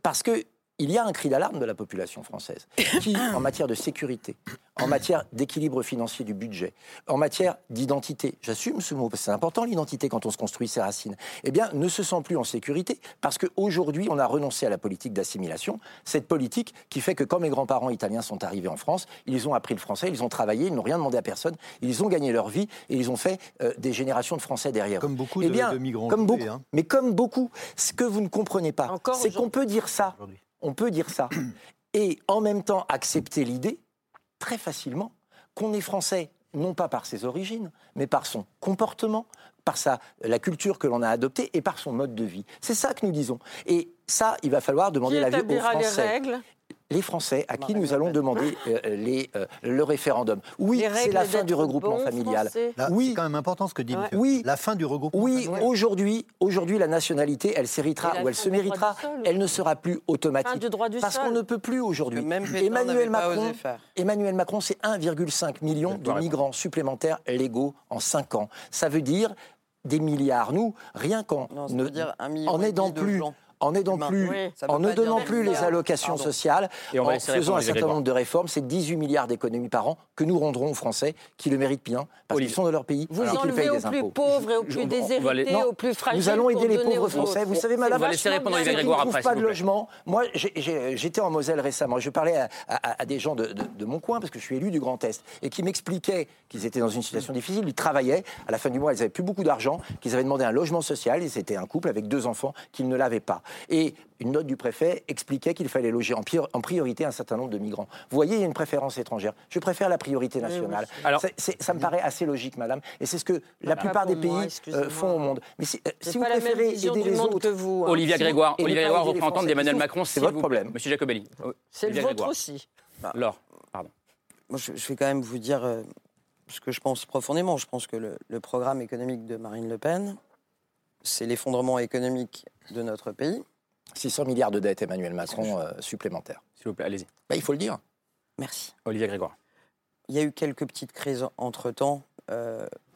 parce que il y a un cri d'alarme de la population française qui, *coughs* en matière de sécurité, en matière d'équilibre financier du budget, en matière d'identité, j'assume ce mot, parce que c'est important l'identité quand on se construit ses racines, eh bien, ne se sent plus en sécurité parce qu'aujourd'hui, on a renoncé à la politique d'assimilation, cette politique qui fait que quand mes grands-parents italiens sont arrivés en France, ils ont appris le français, ils ont travaillé, ils n'ont rien demandé à personne, ils ont gagné leur vie et ils ont fait euh, des générations de Français derrière. Comme beaucoup eh de, migrants. Comme beaucoup, hein. Mais comme beaucoup, ce que vous ne comprenez pas, c'est qu'on peut dire ça on peut dire ça. *clears throat* Et en même temps accepter l'idée, très facilement, qu'on est français, non pas par ses origines, mais par son comportement, par sa, la culture que l'on a adoptée et par son mode de vie. C'est ça que nous disons. Et ça, il va falloir demander l'avis aux Français. Les règles? Les Français à qui nous allons demander euh, les, euh, le référendum. Oui, c'est la fin du regroupement familial. oui, c'est quand même important ce que dit Oui, la fin du regroupement. Oui, aujourd'hui, aujourd'hui, la nationalité, elle s'héritera ou elle se méritera. Elle ne sera plus automatique. parce qu'on ne peut plus aujourd'hui. Emmanuel Macron, Emmanuel Macron, c'est 1,5 million de migrants supplémentaires légaux en 5 ans. Ça veut dire des milliards. Nous, rien qu'en en aidant plus en plus, en ne donnant plus les allocations sociales, et en faisant un certain nombre de réformes, c'est 18 milliards d'économies par an que nous rendrons aux Français qui le méritent bien, parce qu'ils sont de leur pays. Vous enlevez aux plus pauvres et aux plus déshérités, aux plus fragiles. Nous allons aider les pauvres Français. Vous savez, madame, qui ne trouvent pas de logement. Moi, j'étais en Moselle récemment. Je parlais à, des gens de, mon coin, parce que je suis élu du Grand Est, et qui m'expliquaient qu'ils étaient dans une situation difficile. Ils travaillaient. À la fin du mois, ils n'avaient plus beaucoup d'argent, qu'ils avaient demandé un logement social. Ils étaient un couple avec deux enfants qu'ils ne l'avaient pas. Et une note du préfet expliquait qu'il fallait loger en, priorité un certain nombre de migrants. Vous voyez, il y a une préférence étrangère. Je préfère la priorité nationale. Alors, ça me paraît assez logique, madame. Et c'est ce que la plupart des pays euh, font au monde. Mais si, euh, vous préférez aider les autres... Vous, hein. Olivia Grégoire, Olivia Grégoire reprend entendre d'Emmanuel Macron. C'est votre problème. Monsieur Jacobelli. C'est le vôtre aussi. Bah. Laure, pardon. Moi, je, vais quand même vous dire euh, ce que je pense profondément. Je pense que le programme économique de Marine Le Pen, c'est l'effondrement économique de notre pays 600 milliards de dettes, Emmanuel Macron, euh, supplémentaires. S'il vous plaît, allez-y. Bah, il faut le dire. Merci. Olivier Grégoire. Il y a eu quelques petites crises entre-temps.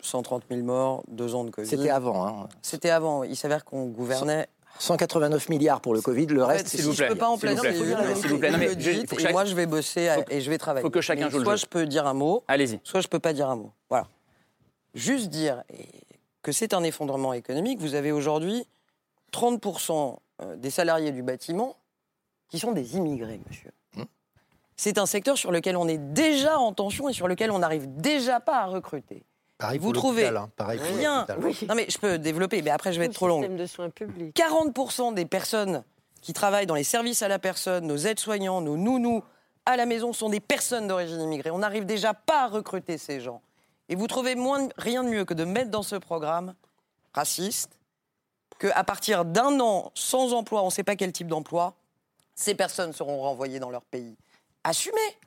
130 euh, 000 morts, deux ans de Covid. C'était avant. Hein. C'était avant. Il s'avère qu'on gouvernait 189 milliards pour le Covid, le reste, s'il vous plaît. Je peux pas en placer. S'il vous plaît, non, mais et moi je vais bosser et je vais travailler. Faut que chacun joue Soit je peux dire un mot, allez-y. Soit je peux pas dire un mot. Voilà. Juste dire que c'est un effondrement économique. Vous avez aujourd'hui 30 euh, des salariés du bâtiment qui sont des immigrés, monsieur. Mmh. C'est un secteur sur lequel on est déjà en tension et sur lequel on n'arrive déjà pas à recruter. Pareil vous trouvez hein. rien. Non mais je peux développer, mais après je vais être trop long. 40% des personnes qui travaillent dans les services à la personne, nos aides-soignants, nos nounous à la maison sont des personnes d'origine immigrée. On n'arrive déjà pas à recruter ces gens. Et vous trouvez moins, rien de mieux que de mettre dans ce programme raciste, qu'à partir d'un an sans emploi, on ne sait pas quel type d'emploi, ces personnes seront renvoyées dans leur pays. Assumez,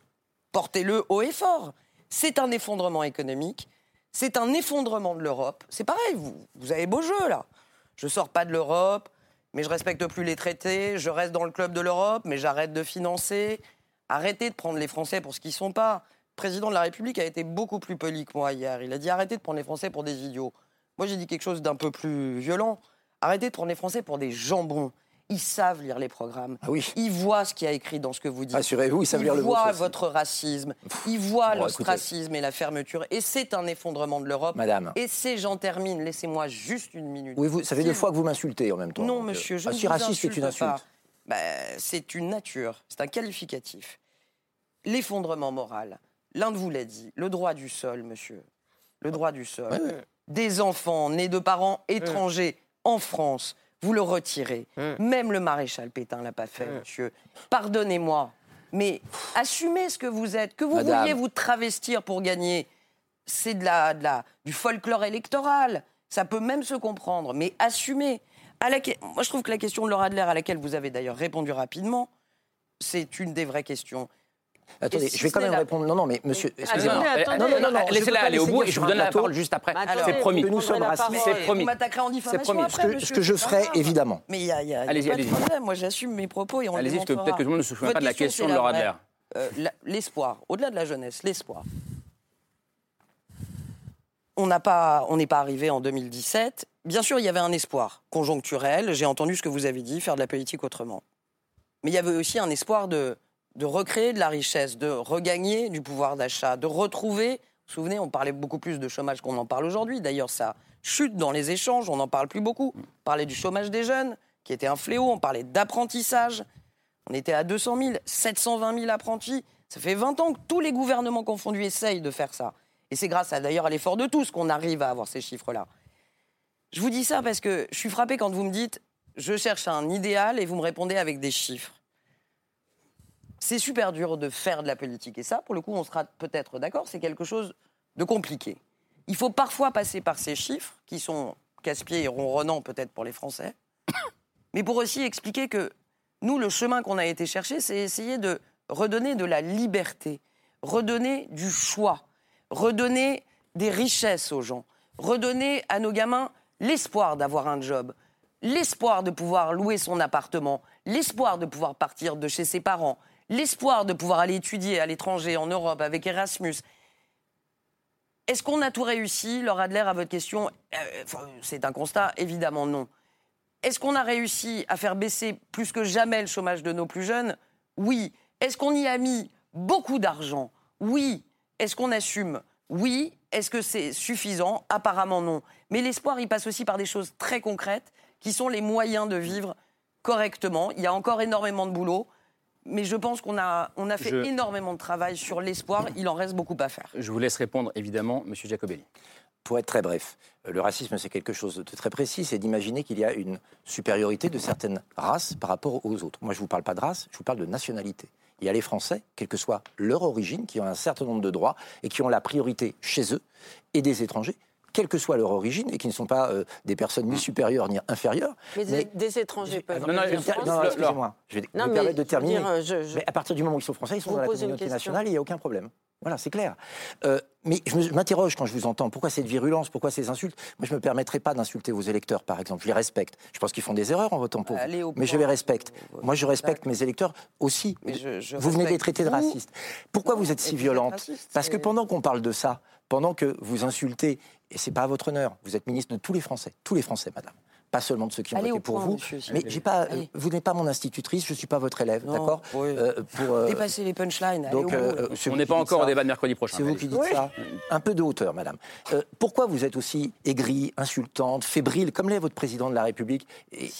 portez-le haut et fort. C'est un effondrement économique, c'est un effondrement de l'Europe. C'est pareil, vous, vous avez beau jeu là. Je ne sors pas de l'Europe, mais je respecte plus les traités, je reste dans le club de l'Europe, mais j'arrête de financer. Arrêtez de prendre les Français pour ce qu'ils ne sont pas. Le président de la République a été beaucoup plus poli que moi hier. Il a dit arrêtez de prendre les Français pour des idiots. Moi j'ai dit quelque chose d'un peu plus violent. Arrêtez de prendre les Français pour des jambons. Ils savent lire les programmes. Ah oui. Ils voient ce qui a écrit dans ce que vous dites. Assurez-vous, ils savent lire le. Ils voient votre racisme. Ils voient l'ostracisme et la fermeture. Et c'est un effondrement de l'Europe. Madame. Et c'est, j'en termine, laissez-moi juste une minute. Oui, vous, ça fait deux fois que vous m'insultez en même temps. Non, monsieur, je ah, si raciste, c'est une insulte. Ben, c'est une nature, c'est un qualificatif. L'effondrement moral, l'un de vous l'a dit, le droit du sol, monsieur. Le droit du sol. Des enfants nés de parents étrangers en France, vous le retirez. Hum. Même le maréchal Pétain l'a pas fait, hum. monsieur. Pardonnez-moi, mais assumez ce que vous êtes, que vous vouliez vous travestir pour gagner c'est de la, de la, du folklore électoral. Ça peut même se comprendre, mais assumer. À la, moi, je trouve que la question de Laura Adler, à laquelle vous avez d'ailleurs répondu rapidement, c'est une des vraies questions. Attendez, je vais quand même répondre. Non, non, mais monsieur, excusez-moi. Non, non, non, laissez-la aller au bout et je vous donne la parole juste après. C'est promis. nous sommes racistes. C'est promis. Vous m'attaquerez en diffamation après, Ce que je ferai, évidemment. Mais il y a, y a pas de problème. Moi, j'assume mes propos et on Allez-y, parce que peut-être que tout le monde ne se souvient pas de la question de Laura Adler. Euh, l'espoir, au-delà de la jeunesse, l'espoir. On n'est pas, pas arrivé en 2017. Bien sûr, il y avait un espoir conjoncturel. J'ai entendu ce que vous avez dit, faire de la politique autrement. Mais il y avait aussi un espoir de, de recréer de la richesse, de regagner du pouvoir d'achat, de retrouver. Vous vous souvenez, on parlait beaucoup plus de chômage qu'on en parle aujourd'hui. D'ailleurs, ça chute dans les échanges, on n'en parle plus beaucoup. On parlait du chômage des jeunes, qui était un fléau. On parlait d'apprentissage. On était à 200 000, 720 000 apprentis. Ça fait 20 ans que tous les gouvernements confondus essayent de faire ça. Et c'est grâce à d'ailleurs à l'effort de tous qu'on arrive à avoir ces chiffres-là. Je vous dis ça parce que je suis frappé quand vous me dites je cherche un idéal et vous me répondez avec des chiffres. C'est super dur de faire de la politique. Et ça, pour le coup, on sera peut-être d'accord, c'est quelque chose de compliqué. Il faut parfois passer par ces chiffres, qui sont casse-pieds et ronronnants peut-être pour les Français, *coughs* mais pour aussi expliquer que nous, le chemin qu'on a été chercher, c'est essayer de redonner de la liberté, redonner du choix, redonner des richesses aux gens, redonner à nos gamins l'espoir d'avoir un job, l'espoir de pouvoir louer son appartement, l'espoir de pouvoir partir de chez ses parents, l'espoir de pouvoir aller étudier à l'étranger, en Europe, avec Erasmus. Est-ce qu'on a tout réussi? Laura Adler, à votre question, euh, c'est un constat, évidemment non. Est-ce qu'on a réussi à faire baisser plus que jamais le chômage de nos plus jeunes? Oui. Est-ce qu'on y a mis beaucoup d'argent? Oui. Est-ce qu'on assume? Oui. Est-ce que c'est suffisant? Apparemment non. Mais l'espoir, il passe aussi par des choses très concrètes qui sont les moyens de vivre correctement. Il y a encore énormément de boulot. Mais je pense qu'on a, on a fait énormément de travail sur l'espoir. Il en reste beaucoup à faire. Je vous laisse répondre, évidemment, M. Jacobelli. Pour être très bref, euh, le racisme, c'est quelque chose de très précis, c'est d'imaginer qu'il y a une supériorité de certaines races par rapport aux autres. Moi, je ne vous parle pas de race, je vous parle de nationalité. Il y a les Français, quelle que soit leur origine, qui ont un certain nombre de droits et qui ont la priorité chez eux, et des étrangers quelle que soit leur origine, et qui ne sont pas euh, des personnes ni supérieures ni inférieures. Mais, des, étrangers peuvent. Non, non, non excusez-moi, je vais me permettre de terminer. mais à partir du moment où ils sont français, ils sont dans la communauté nationale, il n'y a aucun problème. Voilà, c'est clair. Euh, mais je m'interroge quand je vous entends. Pourquoi cette virulence? Pourquoi ces insultes? Moi, je ne me permettrai pas d'insulter vos électeurs, par exemple. Je les respecte. Je pense qu'ils font des erreurs en votant pour vous. Mais je les respecte. Moi, je respecte mes électeurs aussi. vous venez de les traiter de racistes. Pourquoi vous êtes si violente? Parce que pendant qu'on parle de ça, pendant que vous insultez, et c'est pas à votre honneur, vous êtes ministre de tous les Français, tous les Français, madame pas seulement de ceux qui ont voté pour vous. mais j'ai pas, vous n'êtes pas mon institutrice, je ne suis pas votre élève, d'accord? euh, pour euh, Dépasser les punchlines. Donc, euh, on n'est pas encore au débat de mercredi prochain. C'est vous qui dites ça. Un peu de hauteur, madame. pourquoi vous êtes aussi aigrie, insultante, fébrile, comme l'est votre président de la République? Et,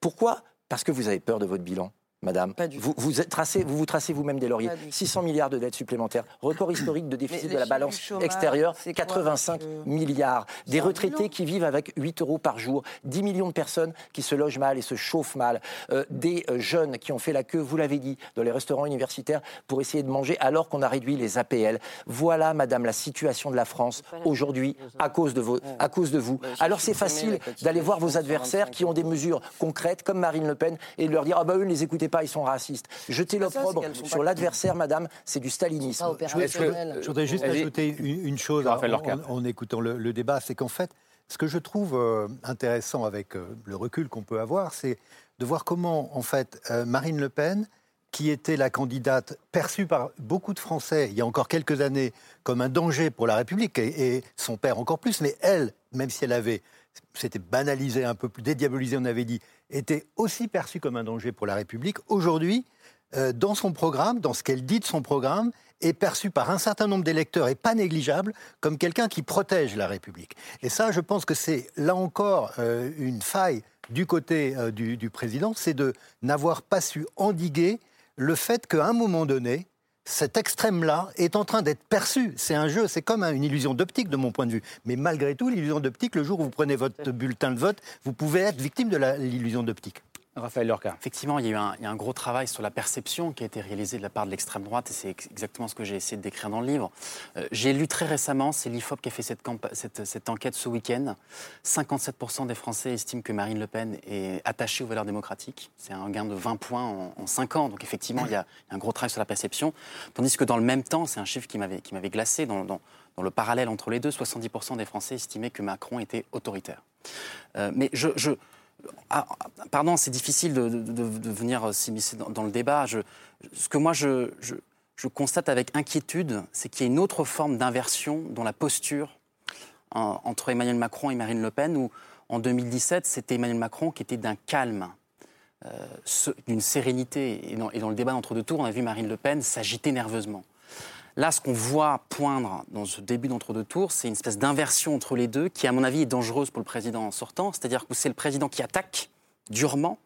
Pourquoi? Parce que vous avez peur de votre bilan. Madame, vous, vous, tracez, vous vous tracez vous-même des lauriers. 600 milliards de dettes supplémentaires, record historique de déficit de la balance extérieure, 85 milliards. Des retraités qui vivent avec 8 euros par jour, 10 millions de personnes qui se logent mal et se chauffent mal, euh, des euh, jeunes qui ont fait la queue, vous l'avez dit, dans les restaurants universitaires pour essayer de manger alors qu'on a réduit les APL. Voilà, Madame, la situation de la France aujourd'hui à cause de, vos, à cause de vous. Alors c'est facile d'aller voir vos adversaires qui ont des mesures concrètes comme Marine Le Pen et de leur dire ah bah eux ne les écoutez pas, ils sont racistes. Jeter l'opprobre sur l'adversaire, madame, c'est du stalinisme. Je, voudrais juste ajouter une, chose en, écoutant le, débat, c'est qu'en fait, ce que je trouve euh, intéressant avec euh, le recul qu'on peut avoir, c'est de voir comment, en fait, euh, Marine Le Pen, qui était la candidate perçue par beaucoup de Français il y a encore quelques années comme un danger pour la République, et son père encore plus, mais elle, même si elle avait, c'était banalisé un peu plus, dédiabolisé, on avait dit, était aussi perçue comme un danger pour la République, aujourd'hui, euh, dans son programme, dans ce qu'elle dit de son programme, est perçue par un certain nombre d'électeurs, et pas négligeable, comme quelqu'un qui protège la République. Et ça, je pense que c'est là encore euh, une faille du côté euh, du, du, président, c'est de n'avoir pas su endiguer le fait qu'à un moment donné, cet extrême-là est en train d'être perçu. C'est un jeu, c'est comme une illusion d'optique de mon point de vue. Mais malgré tout, l'illusion d'optique, le jour où vous prenez votre bulletin de vote, vous pouvez être victime de l'illusion d'optique. Raphaël Lorca. Effectivement, il y, a eu un, gros travail sur la perception qui a été réalisé de la part de l'extrême droite, et c'est exactement ce que j'ai essayé de décrire dans le livre. Euh, j'ai lu très récemment, c'est l'IFOP qui a fait cette, enquête ce week-end. 57% des Français estiment que Marine Le Pen est attachée aux valeurs démocratiques. C'est un gain de 20 points en, en 5 ans. Donc effectivement, il y, a, un gros travail sur la perception. Tandis que dans le même temps, c'est un chiffre qui m'avait glacé dans, le parallèle entre les deux, 70% des Français estimaient que Macron était autoritaire. Euh, mais je ah, pardon, c'est difficile de, venir s'immiscer dans, le débat. ce que moi je, constate avec inquiétude, c'est qu'il y a une autre forme d'inversion dans la posture entre Emmanuel Macron et Marine Le Pen, où en 2017, c'était Emmanuel Macron qui était d'un calme, euh, d'une sérénité. Et dans, et dans le débat d'entre-deux tours, on a vu Marine Le Pen s'agiter nerveusement. Là, ce qu'on voit poindre dans ce début d'entre-deux tours, c'est une espèce d'inversion entre les deux qui, à mon avis, est dangereuse pour le président sortant. C'est-à-dire que c'est le président qui attaque durement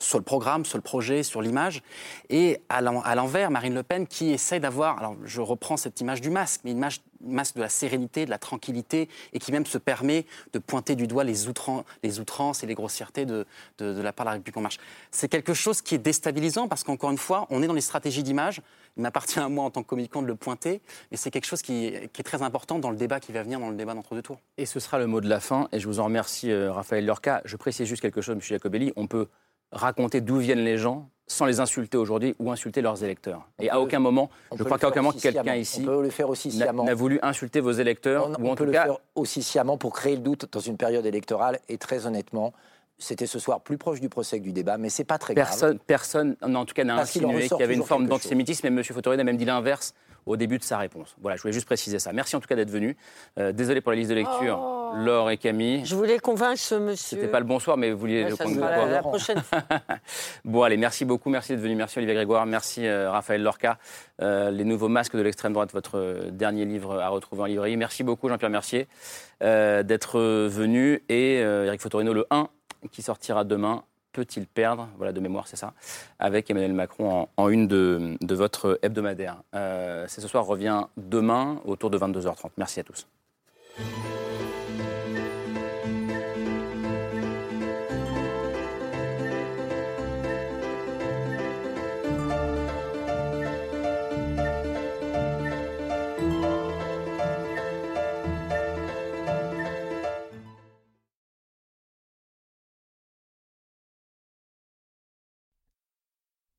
sur le programme, sur le projet, sur l'image. Et à l'envers, Marine Le Pen qui essaie d'avoir, alors je reprends cette image du masque, mais une image masque de la sérénité, de la tranquillité, et qui même se permet de pointer du doigt les, les outrances et les grossièretés de, la part de la République en marche. C'est quelque chose qui est déstabilisant parce qu'encore une fois, on est dans les stratégies d'image. Il m'appartient à moi en tant que communicant de le pointer, mais c'est quelque chose qui, est très important dans le débat qui va venir, dans le débat d'entre deux tours. Et ce sera le mot de la fin, et je vous en remercie, euh, Raphaël Lorca. Je précise juste quelque chose, M. Jacobelli. On peut raconter d'où viennent les gens sans les insulter aujourd'hui ou insulter leurs électeurs. et à aucun moment, je crois qu'à aucun moment, quelqu'un ici n'a voulu insulter vos électeurs. On, ou en peut tout le cas... faire aussi sciemment pour créer le doute dans une période électorale. Et très honnêtement, c'était ce soir plus proche du procès que du débat, mais c'est pas très personne, grave. Personne, en tout cas, n'a insinué qu'il y avait une forme d'antisémitisme, et M. Fautorine a même dit l'inverse au début de sa réponse. Voilà, je voulais juste préciser ça. Merci en tout cas d'être venu. Euh, désolé pour la liste de lecture, oh. Laure et Camille. Je voulais convaincre ce monsieur. C'était pas le bonsoir, mais vous vouliez le convaincre. La, la prochaine *laughs* fois. bon, allez, merci beaucoup, merci d'être venu, merci Olivier Grégoire, merci euh, Raphaël Lorca. Euh, les nouveaux masques de l'extrême droite, votre dernier livre à retrouver en librairie. Merci beaucoup Jean-Pierre Mercier d'être venu et Eric Fotorino le 1 qui sortira demain peut-il perdre, voilà de mémoire c'est ça, avec Emmanuel Macron en, une de, votre hebdomadaire. Euh, c'est ce soir revient demain autour de 22h30. Merci à tous.